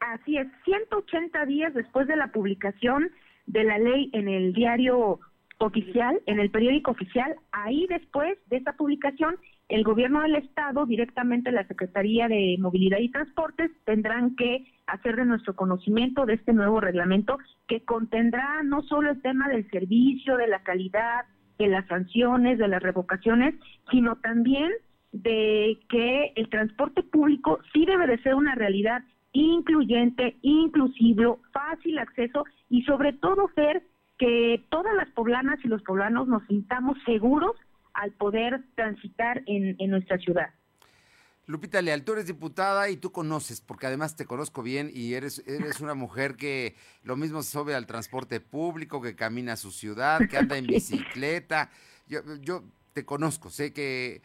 R: Así es, 180 días después de la publicación de la ley en el diario oficial, en el periódico oficial, ahí después de esa publicación el gobierno del estado, directamente la Secretaría de Movilidad y Transportes, tendrán que hacer de nuestro conocimiento de este nuevo reglamento que contendrá no solo el tema del servicio, de la calidad, de las sanciones, de las revocaciones, sino también de que el transporte público sí debe de ser una realidad incluyente, inclusivo, fácil acceso y sobre todo ser que todas las poblanas y los poblanos nos sintamos seguros al poder transitar en, nuestra ciudad.
A: Lupita Leal, tú eres diputada y tú conoces, porque además te conozco bien y eres, eres una mujer que lo mismo se sube al transporte público, que camina a su ciudad, que anda en [LAUGHS] bicicleta. Yo, yo te conozco, sé que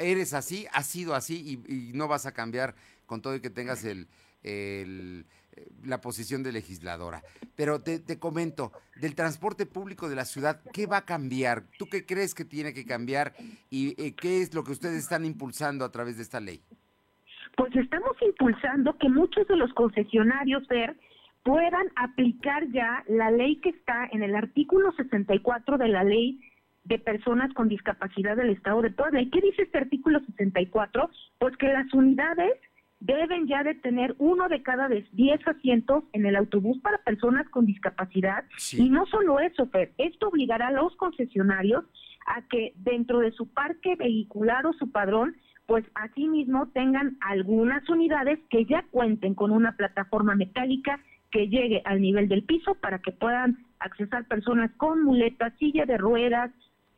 A: eres así, has sido así y, y no vas a cambiar con todo y que tengas el, el la posición de legisladora. Pero te, comento, del transporte público de la ciudad, ¿qué va a cambiar? ¿Tú qué crees que tiene que cambiar y eh, qué es lo que ustedes están impulsando a través de esta ley?
R: Pues estamos impulsando que muchos de los concesionarios, puedan aplicar ya la ley que está en el artículo 64 de la ley de personas con discapacidad del Estado de Puebla. ¿Y qué dice este artículo 64? Pues que las unidades deben ya de tener uno de cada diez asientos en el autobús para personas con discapacidad. Y no solo eso, Fer, esto obligará a los concesionarios a que dentro de su parque vehicular o su padrón, pues asimismo tengan algunas unidades que ya cuenten con una plataforma metálica que llegue al nivel del piso para que puedan accesar personas con muletas, silla de ruedas,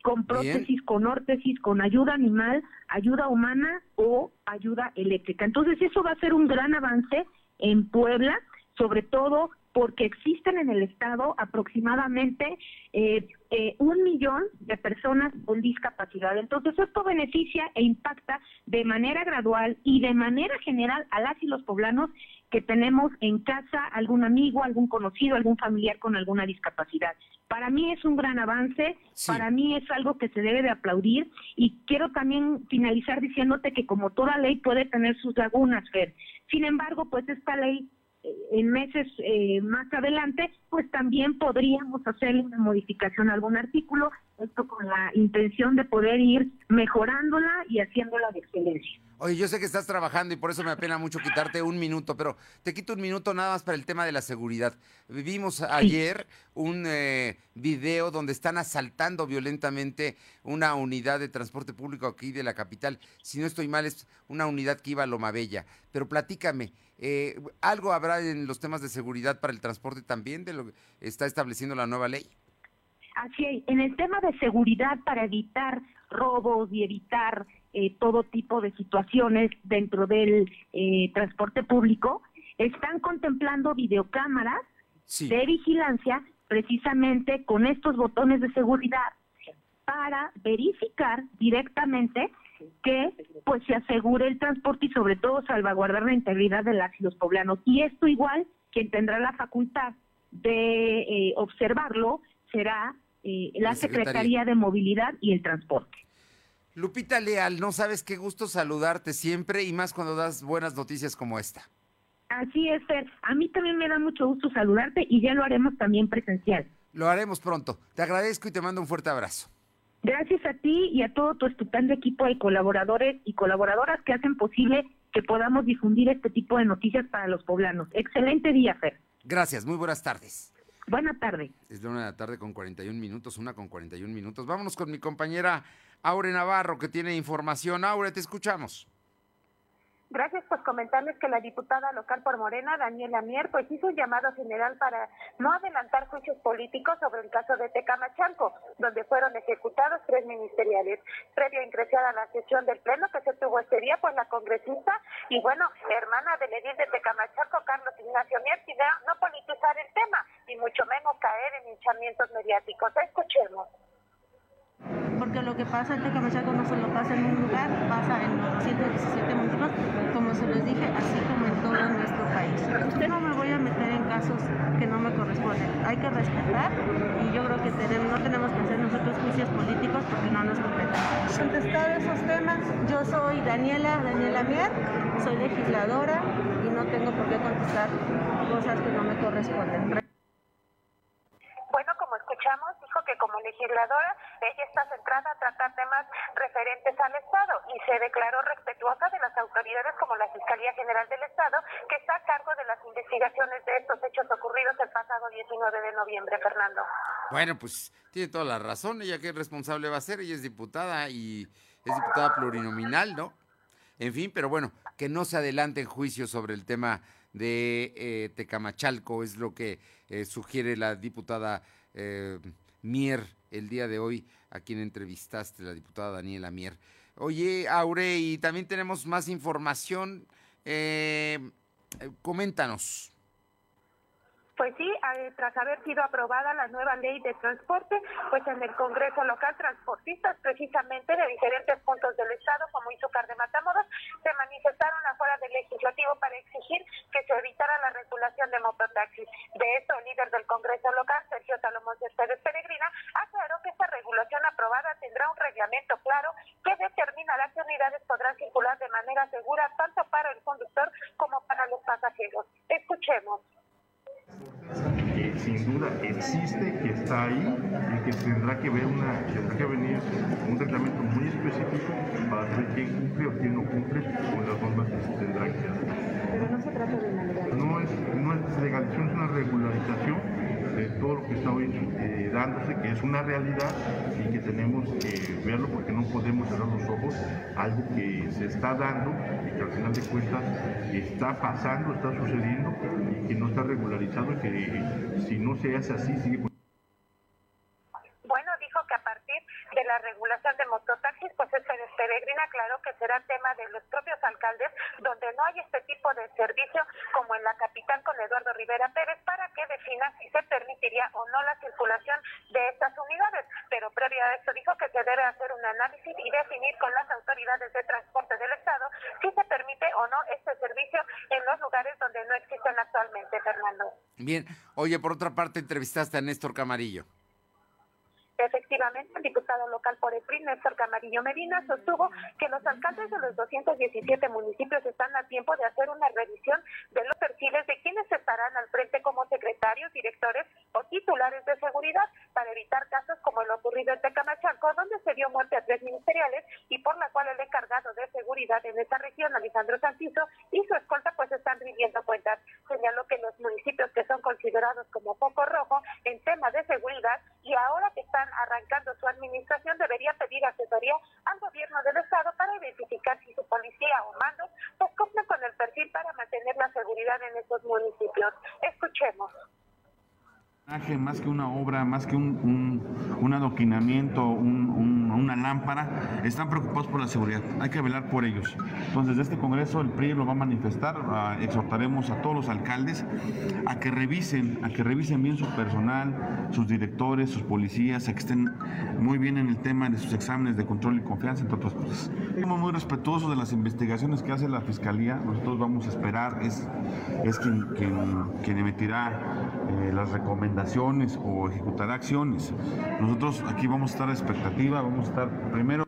R: con prótesis, con órtesis, con ayuda animal, ayuda humana o ayuda eléctrica. Entonces eso va a ser un gran avance en Puebla, sobre todo porque existen en el estado aproximadamente eh, eh, un millón de personas con discapacidad. Entonces esto beneficia e impacta de manera gradual y de manera general a las y los poblanos que tenemos en casa algún amigo, algún conocido, algún familiar con alguna discapacidad. Para mí es un gran avance, para mí es algo que se debe de aplaudir y quiero también finalizar diciéndote que como toda ley puede tener sus lagunas, Fer. Sin embargo, pues esta ley eh, en meses eh, más adelante, pues también podríamos hacer una modificación a algún artículo esto con la intención de poder ir mejorándola y haciéndola de excelencia.
A: Oye, yo sé que estás trabajando y por eso me apena mucho quitarte un minuto, pero te quito un minuto nada más para el tema de la seguridad. Vivimos ayer un eh, video donde están asaltando violentamente una unidad de transporte público aquí de la capital. Si no estoy mal, es una unidad que iba a Loma Bella. Pero platícame, eh, ¿algo habrá en los temas de seguridad para el transporte también de lo que está estableciendo la nueva ley?
R: Así es, en el tema de seguridad para evitar robos y evitar eh, todo tipo de situaciones dentro del eh, transporte público, están contemplando videocámaras de vigilancia precisamente con estos botones de seguridad para verificar directamente que pues se asegure el transporte y sobre todo salvaguardar la integridad de las y los poblanos. Y esto igual, quien tendrá la facultad de eh, observarlo será la, Secretaría. de Movilidad y el Transporte.
A: Lupita Leal, no sabes qué gusto saludarte siempre y más cuando das buenas noticias como esta.
R: Así es, Fer. A mí también me da mucho gusto saludarte y ya lo haremos también presencial.
A: Lo haremos pronto. Te agradezco y te mando un fuerte abrazo.
R: Gracias a ti y a todo tu estupendo equipo de colaboradores y colaboradoras que hacen posible que podamos difundir este tipo de noticias para los poblanos. Excelente día, Fer.
A: Gracias, muy buenas tardes.
R: Buena tarde.
A: Es la una de la tarde con 41 minutos, una con 41 minutos. Vámonos con mi compañera Aure Navarro, que tiene información. Aure, te escuchamos.
D: Gracias por comentarles que la diputada local por Morena, Daniela Mier, pues hizo un llamado general para no adelantar juicios políticos sobre el caso de Tecamachalco, donde fueron ejecutados tres ministeriales. Previo a ingresar a la sesión del Pleno que se tuvo este día, pues la congresista y bueno, hermana del edil de Tecamachalco, Carlos Ignacio Mier, pidió no politizar el tema y mucho menos caer en hinchamientos mediáticos. Escuchemos
S: porque lo que pasa en Tecamachalco no solo pasa en un lugar, pasa en los 117 municipios, como se los dije, así como en todo nuestro país. No me voy a meter en casos que no me corresponden. Hay que respetar y yo creo que tenemos, no tenemos que hacer nosotros juicios políticos porque no nos competen. Contestar esos temas, yo soy Daniela, Daniela Mier, soy legisladora y no tengo por qué contestar cosas que no me corresponden
D: dijo que como legisladora ella está centrada a tratar temas referentes al Estado y se declaró respetuosa de las autoridades como la Fiscalía General del Estado, que está a cargo de las investigaciones de estos hechos ocurridos el pasado 19 de noviembre, Fernando.
A: Bueno, pues tiene toda la razón, ella que responsable va a ser, ella es diputada y es diputada plurinominal, ¿no? En fin, pero bueno, que no se adelante en juicio sobre el tema de eh, Tecamachalco, es lo que eh, sugiere la diputada eh, Mier el día de hoy, a quien entrevistaste, la diputada Daniela Mier. Oye, Aure, y también tenemos más información. Eh, eh, coméntanos.
D: Pues sí, tras haber sido aprobada la nueva ley de transporte, pues en el Congreso local transportistas precisamente de diferentes puntos del estado, como Izúcar de Matamoros, se manifestaron afuera del legislativo para exigir que se evitara la regulación de mototaxis. De esto, el líder del Congreso local, Sergio Salomón Céspedes Peregrina, aclaró que esta regulación aprobada tendrá un reglamento claro que determinará qué unidades podrán circular de manera segura tanto para el conductor como para los pasajeros. Escuchemos
T: que sin duda existe, que está ahí y que tendrá que ver una, tendrá que venir un reglamento muy específico para saber quién cumple o quién no cumple con las normas que se tendrán que hacer.
D: Pero no se trata de una legalización.
T: No es, no es legalización, es una regularización todo lo que está hoy eh, dándose, que es una realidad y que tenemos que verlo porque no podemos cerrar los ojos algo que se está dando y que al final de cuentas está pasando, está sucediendo y que no está regularizado y que si no se hace así sigue
D: de la regulación de mototaxis, pues este Peregrina aclaró que será tema de los propios alcaldes, donde no hay este tipo de servicio como en la capital con Eduardo Rivera Pérez, para que defina si se permitiría o no la circulación de estas unidades. Pero previo a esto dijo que se debe hacer un análisis y definir con las autoridades de transporte del Estado si se permite o no este servicio en los lugares donde no existen actualmente, Fernando.
A: Bien, oye, por otra parte entrevistaste a Néstor Camarillo.
D: Efectivamente, el diputado local por el PRI, Néstor Camarillo Medina, sostuvo que los alcaldes de los 217 municipios están a tiempo de hacer una revisión de los perfiles de quienes estarán al frente como secretarios, directores o titulares de seguridad para evitar casos como el ocurrido en Tecamachalco, donde se dio muerte a tres ministeriales y por la cual el encargado de seguridad en esa región, Alejandro Santizo, y su escolta pues están rindiendo cuentas. Señaló que los municipios que son considerados como poco rojo en tema de seguridad y ahora que están arrancando su administración debería pedir asesoría al gobierno del estado para identificar si su policía o mandos pues cumplen con el perfil para mantener la seguridad en estos municipios. Escuchemos
T: más que una obra, más que un, un, adoquinamiento, una lámpara, están preocupados por la seguridad. Hay que velar por ellos. Entonces, desde este Congreso el PRI lo va a manifestar. Ah, exhortaremos a todos los alcaldes a que revisen, a que revisen bien su personal, sus directores, sus policías, a que estén muy bien en el tema de sus exámenes de control y confianza, entre otras cosas. Somos muy respetuosos de las investigaciones que hace la Fiscalía. Nosotros vamos a esperar, es, es quien, quien, emitirá eh, las recomendaciones o ejecutar acciones. Nosotros aquí vamos a estar a expectativa, vamos a estar primero.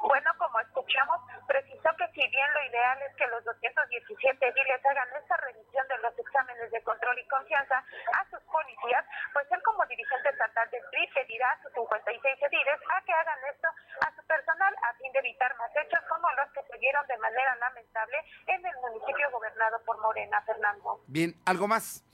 D: Bueno, como escuchamos, precisó que si bien lo ideal es que los 217 diles hagan esta revisión de los exámenes de control y confianza a sus policías, pues él como dirigente estatal del PRI pedirá a sus 56 ediles a que hagan esto a su personal a fin de evitar más hechos como los que se dieron de manera lamentable en el municipio gobernado por Morena, Fernando.
A: Bien, ¿algo más?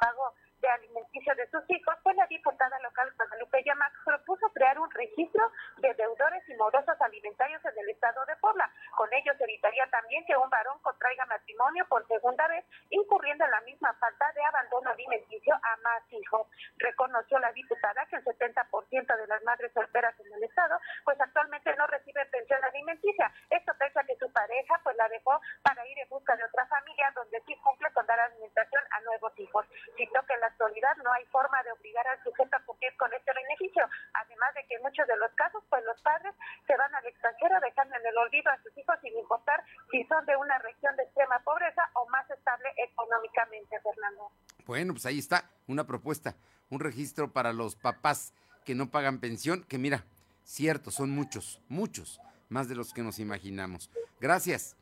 D: Pago de alimenticio de sus hijos, pues la diputada local Guadalupe Yamax propuso crear un registro de deudores y morosos alimentarios en el estado de Puebla. Con ello se evitaría también que un varón contraiga matrimonio por segunda vez, incurriendo en la misma falta de abandono alimenticio a más hijos. Reconoció la diputada que el 70% de las madres solteras en el estado, pues actualmente no reciben pensión alimenticia. Esto pese que su pareja pues la dejó para ir en busca de otra familia donde sí cumple con dar alimentación a nuevos hijos. Cito que la actualidad no hay forma de obligar al sujeto a cumplir con este beneficio, además de que en muchos de los casos, pues los padres se van al extranjero dejando en el olvido a sus hijos sin importar si son de una región de extrema pobreza o más estable económicamente, Fernando.
A: Bueno, pues ahí está, una propuesta, un registro para los papás que no pagan pensión, que mira, cierto, son muchos, muchos, más de los que nos imaginamos. Gracias.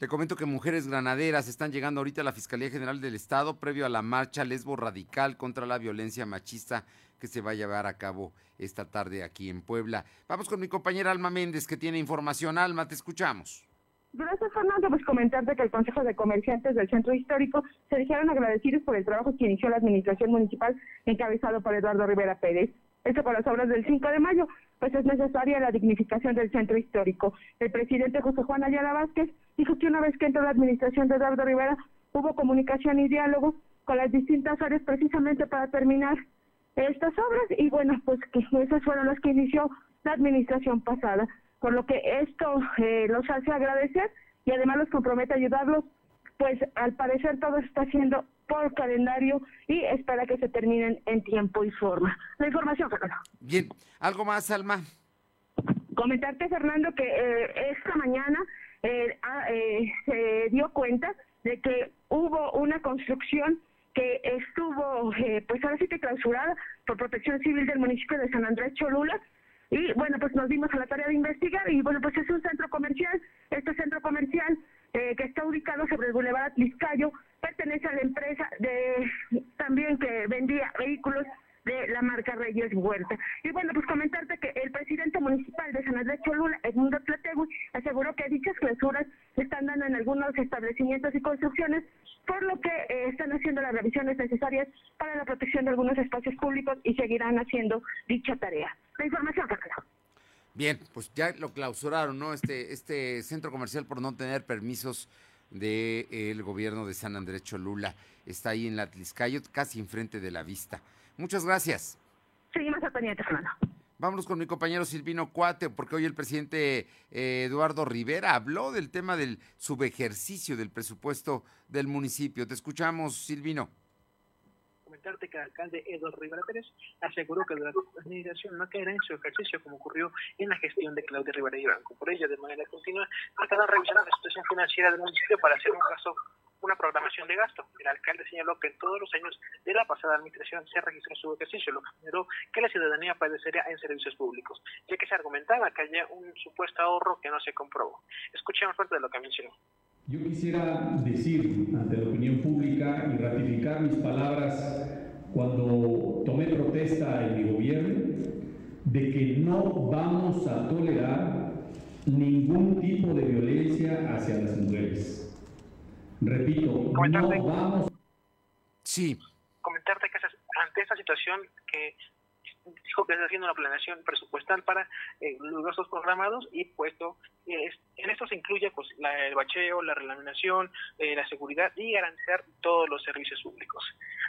A: Le comento que mujeres granaderas están llegando ahorita a la Fiscalía General del Estado previo a la marcha Lesbo Radical contra la violencia machista que se va a llevar a cabo esta tarde aquí en Puebla. Vamos con mi compañera Alma Méndez que tiene información. Alma, te escuchamos.
F: Gracias, Fernando. Pues comentarte que el Consejo de Comerciantes del Centro Histórico se dijeron agradecidos por el trabajo que inició la Administración Municipal encabezado por Eduardo Rivera Pérez. Esto con las obras del 5 de mayo, pues es necesaria la dignificación del centro histórico. El presidente José Juan Ayala Vázquez dijo que una vez que entró la administración de Eduardo Rivera, hubo comunicación y diálogo con las distintas áreas precisamente para terminar estas obras y bueno, pues que esas fueron las que inició la administración pasada, por lo que esto eh, los hace agradecer y además los compromete a ayudarlos, pues al parecer todo está haciendo por calendario y espera que se terminen en tiempo y forma. La información, Fernando.
A: Bien, ¿algo más, Alma?
F: Comentarte, Fernando, que eh, esta mañana eh, ah, eh, se dio cuenta de que hubo una construcción que estuvo, pues ahora sí que clausurada por Protección Civil del municipio de San Andrés Cholula, y bueno, pues nos dimos a la tarea de investigar y bueno, pues es un centro comercial, este centro comercial eh, que está ubicado sobre el Boulevard Atliscayo, pertenece a la empresa de también que vendía vehículos de la marca Reyes Huerta. Y bueno, pues comentarte que el presidente municipal de San Andrés Cholula, Edmundo Tlategui, aseguró que dichas clausuras están dando en algunos establecimientos y construcciones, por lo que eh, están haciendo las revisiones necesarias para la protección de algunos espacios públicos y seguirán haciendo dicha tarea. La información, Carlos.
A: Bien, pues ya lo clausuraron, ¿no? Este, este centro comercial por no tener permisos del gobierno de San Andrés Cholula. Está ahí en la Atliscayo, casi enfrente de la vista. Muchas gracias.
F: Seguimos al pendiente, Fernando.
A: Vámonos con mi compañero Silvino Cuate, porque hoy el presidente eh, Eduardo Rivera habló del tema del subejercicio del presupuesto del municipio. Te escuchamos, Silvino
B: comentarte que el alcalde Eduardo Rivera Pérez aseguró que la administración no caerá en su ejercicio como ocurrió en la gestión de Claudia Rivera y Banco. Por ello, de manera continua, estarán revisando la situación financiera del municipio para hacer un caso una programación de gasto. El alcalde señaló que en todos los años de la pasada administración se registró su ejercicio, lo que generó que la ciudadanía padecería en servicios públicos, ya que se argumentaba que había un supuesto ahorro que no se comprobó. Escuchemos parte de lo que mencionó.
U: Yo quisiera decir ante la opinión pública y ratificar mis palabras cuando tomé protesta en mi gobierno de que no vamos a tolerar ningún tipo de violencia hacia las mujeres. Repito, no vamos.
A: Sí.
B: Comentarte que ante esta situación que dijo que está haciendo una planeación presupuestal para eh, los gastos programados y puesto en esto se incluye pues el bacheo, la relaminación, eh, la seguridad y garantizar todos los servicios públicos.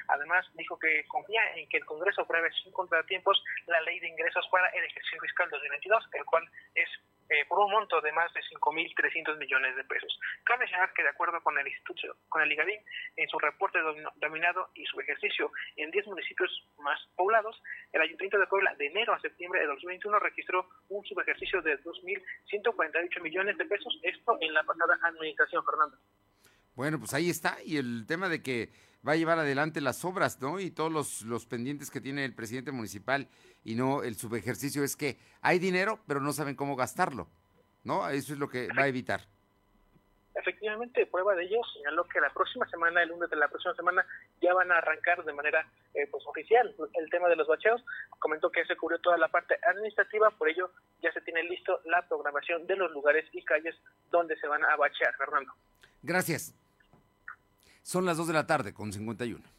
B: Además dijo que confía en que el Congreso apruebe sin contratiempos la ley de ingresos para el ejercicio fiscal 2022, el cual es eh, por un monto de más de 5.300 millones de pesos. Cabe señalar que de acuerdo con el Instituto, con el IGADIN, en su reporte dominado y su ejercicio en 10 municipios más poblados, el Ayuntamiento de Puebla de enero a septiembre de 2021 registró un subejercicio de 2.148 millones de pesos, esto en la pasada administración, Fernando.
A: Bueno, pues ahí está, y el tema de que va a llevar adelante las obras, ¿no? Y todos los, los pendientes que tiene el presidente municipal y no el subejercicio es que hay dinero, pero no saben cómo gastarlo, ¿no? Eso es lo que va a evitar.
B: Efectivamente, prueba de ello señaló que la próxima semana, el lunes de la próxima semana, ya van a arrancar de manera eh, pues, oficial el tema de los bacheos. Comentó que se cubrió toda la parte administrativa, por ello ya se tiene listo la programación de los lugares y calles donde se van a bachear, Fernando.
A: Gracias. Son las 2 de la tarde con 51.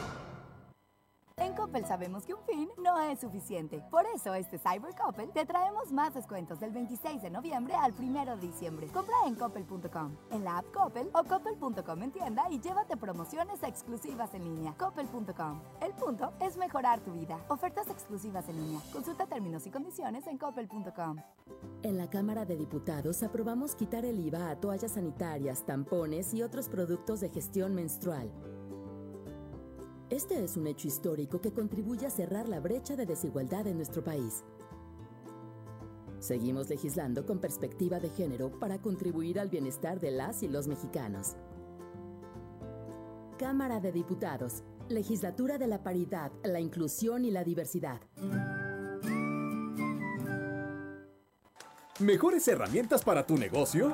J: En Coppel sabemos que un fin no es suficiente. Por eso, este Cyber Coppel te traemos más descuentos del 26 de noviembre al 1 de diciembre. Compra en coppel.com, en la app Coppel o coppel.com en tienda y llévate promociones exclusivas en línea. Coppel.com. El punto es mejorar tu vida. Ofertas exclusivas en línea. Consulta términos y condiciones en coppel.com.
V: En la Cámara de Diputados aprobamos quitar el IVA a toallas sanitarias, tampones y otros productos de gestión menstrual. Este es un hecho histórico que contribuye a cerrar la brecha de desigualdad en nuestro país. Seguimos legislando con perspectiva de género para contribuir al bienestar de las y los mexicanos. Cámara de Diputados, Legislatura de la Paridad, la Inclusión y la Diversidad.
W: ¿Mejores herramientas para tu negocio?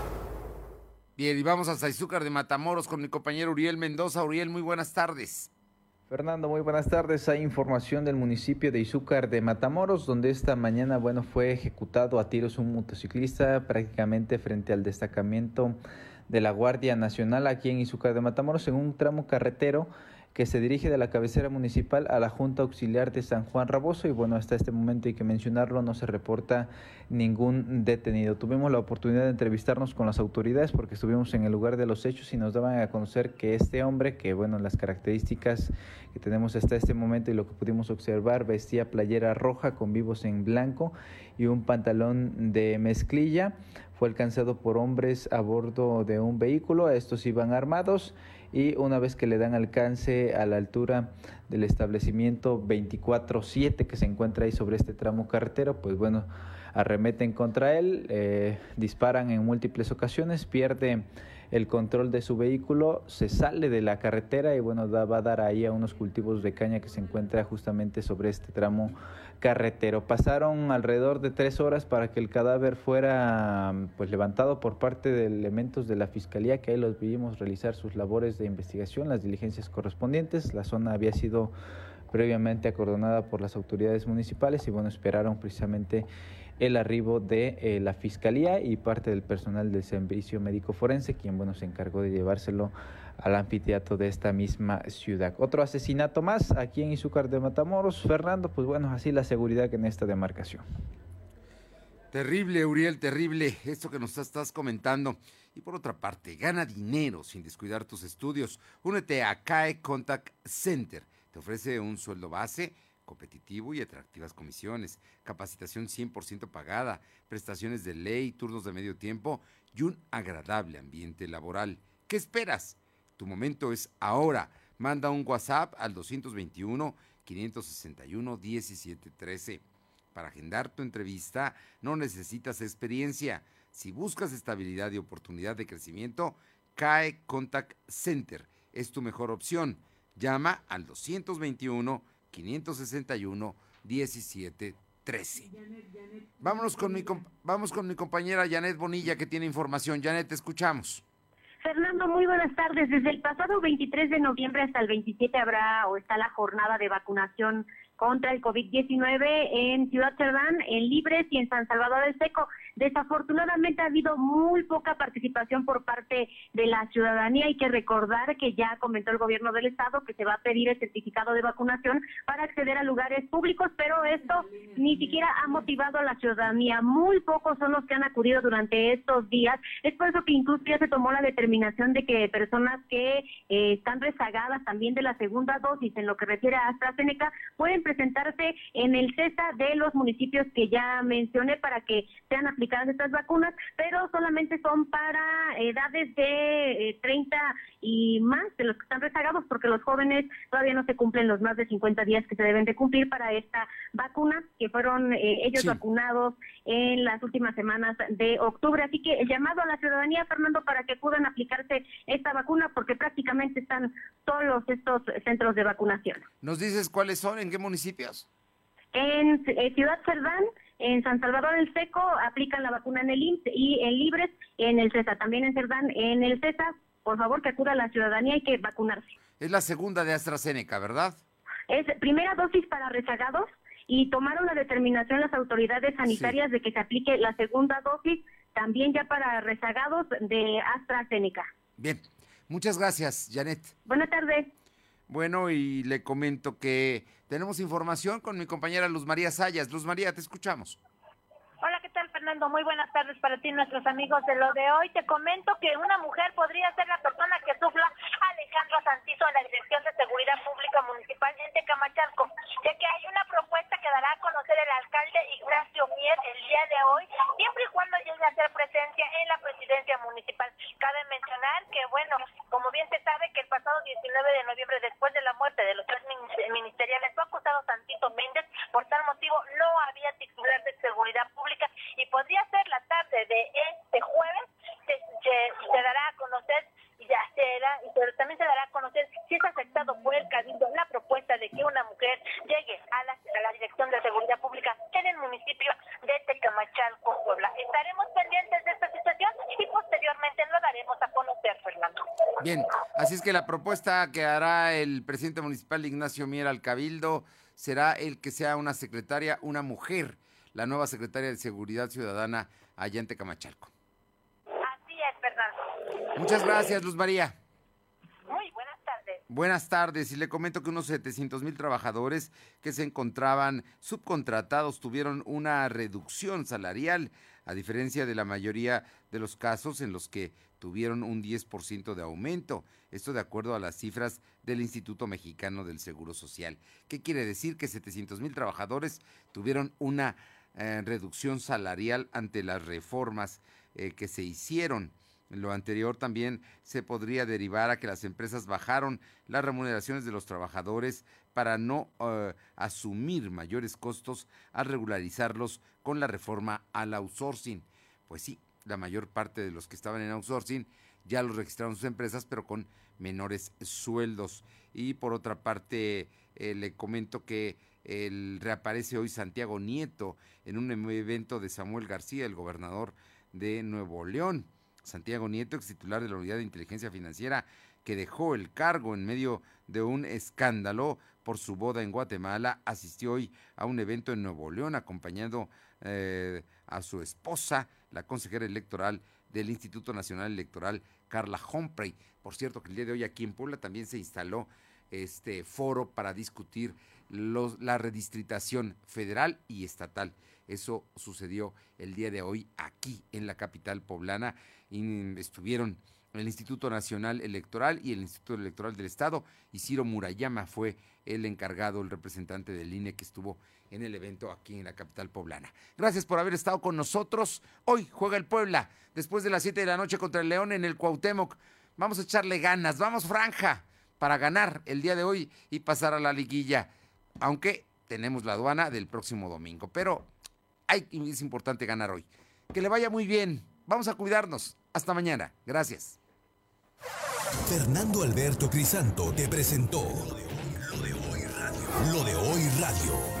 A: Bien, y vamos hasta Izúcar de Matamoros con mi compañero Uriel Mendoza. Uriel, muy buenas tardes.
X: Fernando, muy buenas tardes. Hay información del municipio de Izúcar de Matamoros, donde esta mañana, bueno, fue ejecutado a tiros un motociclista prácticamente frente al destacamento de la Guardia Nacional aquí en Izúcar de Matamoros en un tramo carretero que se dirige de la cabecera municipal a la Junta Auxiliar de San Juan Raboso y bueno, hasta este momento hay que mencionarlo, no se reporta ningún detenido. Tuvimos la oportunidad de entrevistarnos con las autoridades porque estuvimos en el lugar de los hechos y nos daban a conocer que este hombre, que bueno, las características que tenemos hasta este momento y lo que pudimos observar, vestía playera roja con vivos en blanco y un pantalón de mezclilla. Fue alcanzado por hombres a bordo de un vehículo, estos iban armados y una vez que le dan alcance a la altura del establecimiento 24-7 que se encuentra ahí sobre este tramo carretero, pues bueno, arremeten contra él, eh, disparan en múltiples ocasiones, pierde el control de su vehículo, se sale de la carretera y bueno, va a dar ahí a unos cultivos de caña que se encuentra justamente sobre este tramo carretero. Pasaron alrededor de tres horas para que el cadáver fuera pues levantado por parte de elementos de la fiscalía que ahí los vimos realizar sus labores de investigación, las diligencias correspondientes. La zona había sido previamente acordonada por las autoridades municipales y bueno, esperaron precisamente el arribo de eh, la fiscalía y parte del personal del servicio médico forense, quien bueno se encargó de llevárselo al anfiteatro de esta misma ciudad. Otro asesinato más aquí en Izúcar de Matamoros. Fernando, pues bueno, así la seguridad en esta demarcación.
A: Terrible, Uriel, terrible esto que nos estás comentando. Y por otra parte, gana dinero sin descuidar tus estudios. Únete a CAE Contact Center. Te ofrece un sueldo base competitivo y atractivas comisiones, capacitación 100% pagada, prestaciones de ley, turnos de medio tiempo y un agradable ambiente laboral. ¿Qué esperas? Tu momento es ahora. Manda un WhatsApp al 221 561 1713. Para agendar tu entrevista no necesitas experiencia. Si buscas estabilidad y oportunidad de crecimiento, CAE Contact Center es tu mejor opción. Llama al 221 561 1713. Vámonos con mi vamos con mi compañera Janet Bonilla que tiene información. Janet, te escuchamos.
R: Fernando, muy buenas tardes. Desde el pasado 23 de noviembre hasta el 27 habrá o está la jornada de vacunación contra el COVID-19 en Ciudad Cerdán, en Libres y en San Salvador del Seco. Desafortunadamente ha habido muy poca participación por parte de la ciudadanía. Hay que recordar que ya comentó el gobierno del estado que se va a pedir el certificado de vacunación para acceder a lugares públicos, pero esto ni siquiera ha motivado a la ciudadanía. Muy pocos son los que han acudido durante estos días. Es por eso que incluso ya se tomó la determinación de que personas que eh, están rezagadas también de la segunda dosis en lo que refiere a AstraZeneca pueden presentarse en el CESA de los municipios que ya mencioné para que sean aplicados estas vacunas, pero solamente son para edades de 30 eh, y más de los que están rezagados, porque los jóvenes todavía no se cumplen los más de 50 días que se deben de cumplir para esta vacuna, que fueron eh, ellos vacunados en las últimas semanas de octubre. Así que el llamado a la ciudadanía, Fernando, para que puedan aplicarse esta vacuna, porque prácticamente están todos estos centros de vacunación.
A: ¿Nos dices cuáles son? ¿En qué municipios?
R: En eh, Ciudad Cerdán, en San Salvador del Seco aplican la vacuna en el IMSS y en Libres en el CESA, también en Cerdán en el CESA. Por favor, que acuda a la ciudadanía y que vacunarse.
A: Es la segunda de AstraZeneca, ¿verdad?
R: Es primera dosis para rezagados y tomaron la determinación las autoridades sanitarias de que se aplique la segunda dosis también ya para rezagados de AstraZeneca.
A: Bien, muchas gracias, Janet.
R: Buenas tardes.
A: Bueno, y le comento que tenemos información con mi compañera Luz María Sayas. Luz María, te escuchamos.
H: Hola, ¿qué tal, Fernando? Muy buenas tardes para ti, nuestros amigos de lo de hoy. Te comento que una mujer podría ser la persona que sufla a Alejandro Santizo en la Dirección de Seguridad Pública Municipal en Tecamachalco, ya que hay una propuesta que dará a conocer el alcalde Ignacio Mier el día de hoy, siempre y cuando llegue a hacer presencia en la presidencia municipal. Cabe mencionar que, bueno, como bien se sabe que el pasado 19 de noviembre, después de la muerte de los tres ministeriales, fue acusado Santito Méndez. Por tal motivo, no había titular de seguridad pública y podría ser la tarde de este jueves, se, dará a conocer ya será, pero también se dará a conocer si es aceptado por el Cabildo la propuesta de que una mujer llegue a la, a la Dirección de Seguridad Pública en el municipio de Tecamachalco, Puebla. Estaremos pendientes de esta situación y posteriormente lo daremos a conocer, Fernando.
A: Bien, así es que la propuesta que hará el presidente municipal Ignacio Mier al Cabildo será el que sea una secretaria, una mujer, la nueva secretaria de Seguridad Ciudadana allá en Tecamachalco.
H: Así es, Fernando.
A: Muchas gracias, Luz María.
H: Muy buenas tardes.
A: Buenas tardes, y le comento que unos 700 mil trabajadores que se encontraban subcontratados tuvieron una reducción salarial, a diferencia de la mayoría de los casos en los que tuvieron un 10% de aumento. Esto de acuerdo a las cifras del Instituto Mexicano del Seguro Social. ¿Qué quiere decir? Que 700 mil trabajadores tuvieron una eh, reducción salarial ante las reformas eh, que se hicieron. Lo anterior también se podría derivar a que las empresas bajaron las remuneraciones de los trabajadores para no uh, asumir mayores costos al regularizarlos con la reforma al outsourcing. Pues sí, la mayor parte de los que estaban en outsourcing ya los registraron sus empresas, pero con menores sueldos. Y por otra parte, eh, le comento que el, reaparece hoy Santiago Nieto en un evento de Samuel García, el gobernador de Nuevo León. Santiago Nieto, ex titular de la Unidad de Inteligencia Financiera, que dejó el cargo en medio de un escándalo por su boda en Guatemala, asistió hoy a un evento en Nuevo León acompañando eh, a su esposa, la consejera electoral del Instituto Nacional Electoral, Carla Humphrey. Por cierto, que el día de hoy aquí en Puebla también se instaló este foro para discutir los, la redistritación federal y estatal. Eso sucedió el día de hoy aquí en la capital poblana y estuvieron el Instituto Nacional Electoral y el Instituto Electoral del Estado. Y Ciro Murayama fue el encargado, el representante del INE que estuvo en el evento aquí en la capital poblana. Gracias por haber estado con nosotros. Hoy juega el Puebla, después de las 7 de la noche contra el León en el Cuauhtémoc. Vamos a echarle ganas, vamos franja para ganar el día de hoy y pasar a la liguilla. Aunque tenemos la aduana del próximo domingo, pero hay, es importante ganar hoy. Que le vaya muy bien. Vamos a cuidarnos. Hasta mañana. Gracias.
I: Fernando Alberto Crisanto te presentó Lo de Hoy Radio. Lo de Hoy Radio.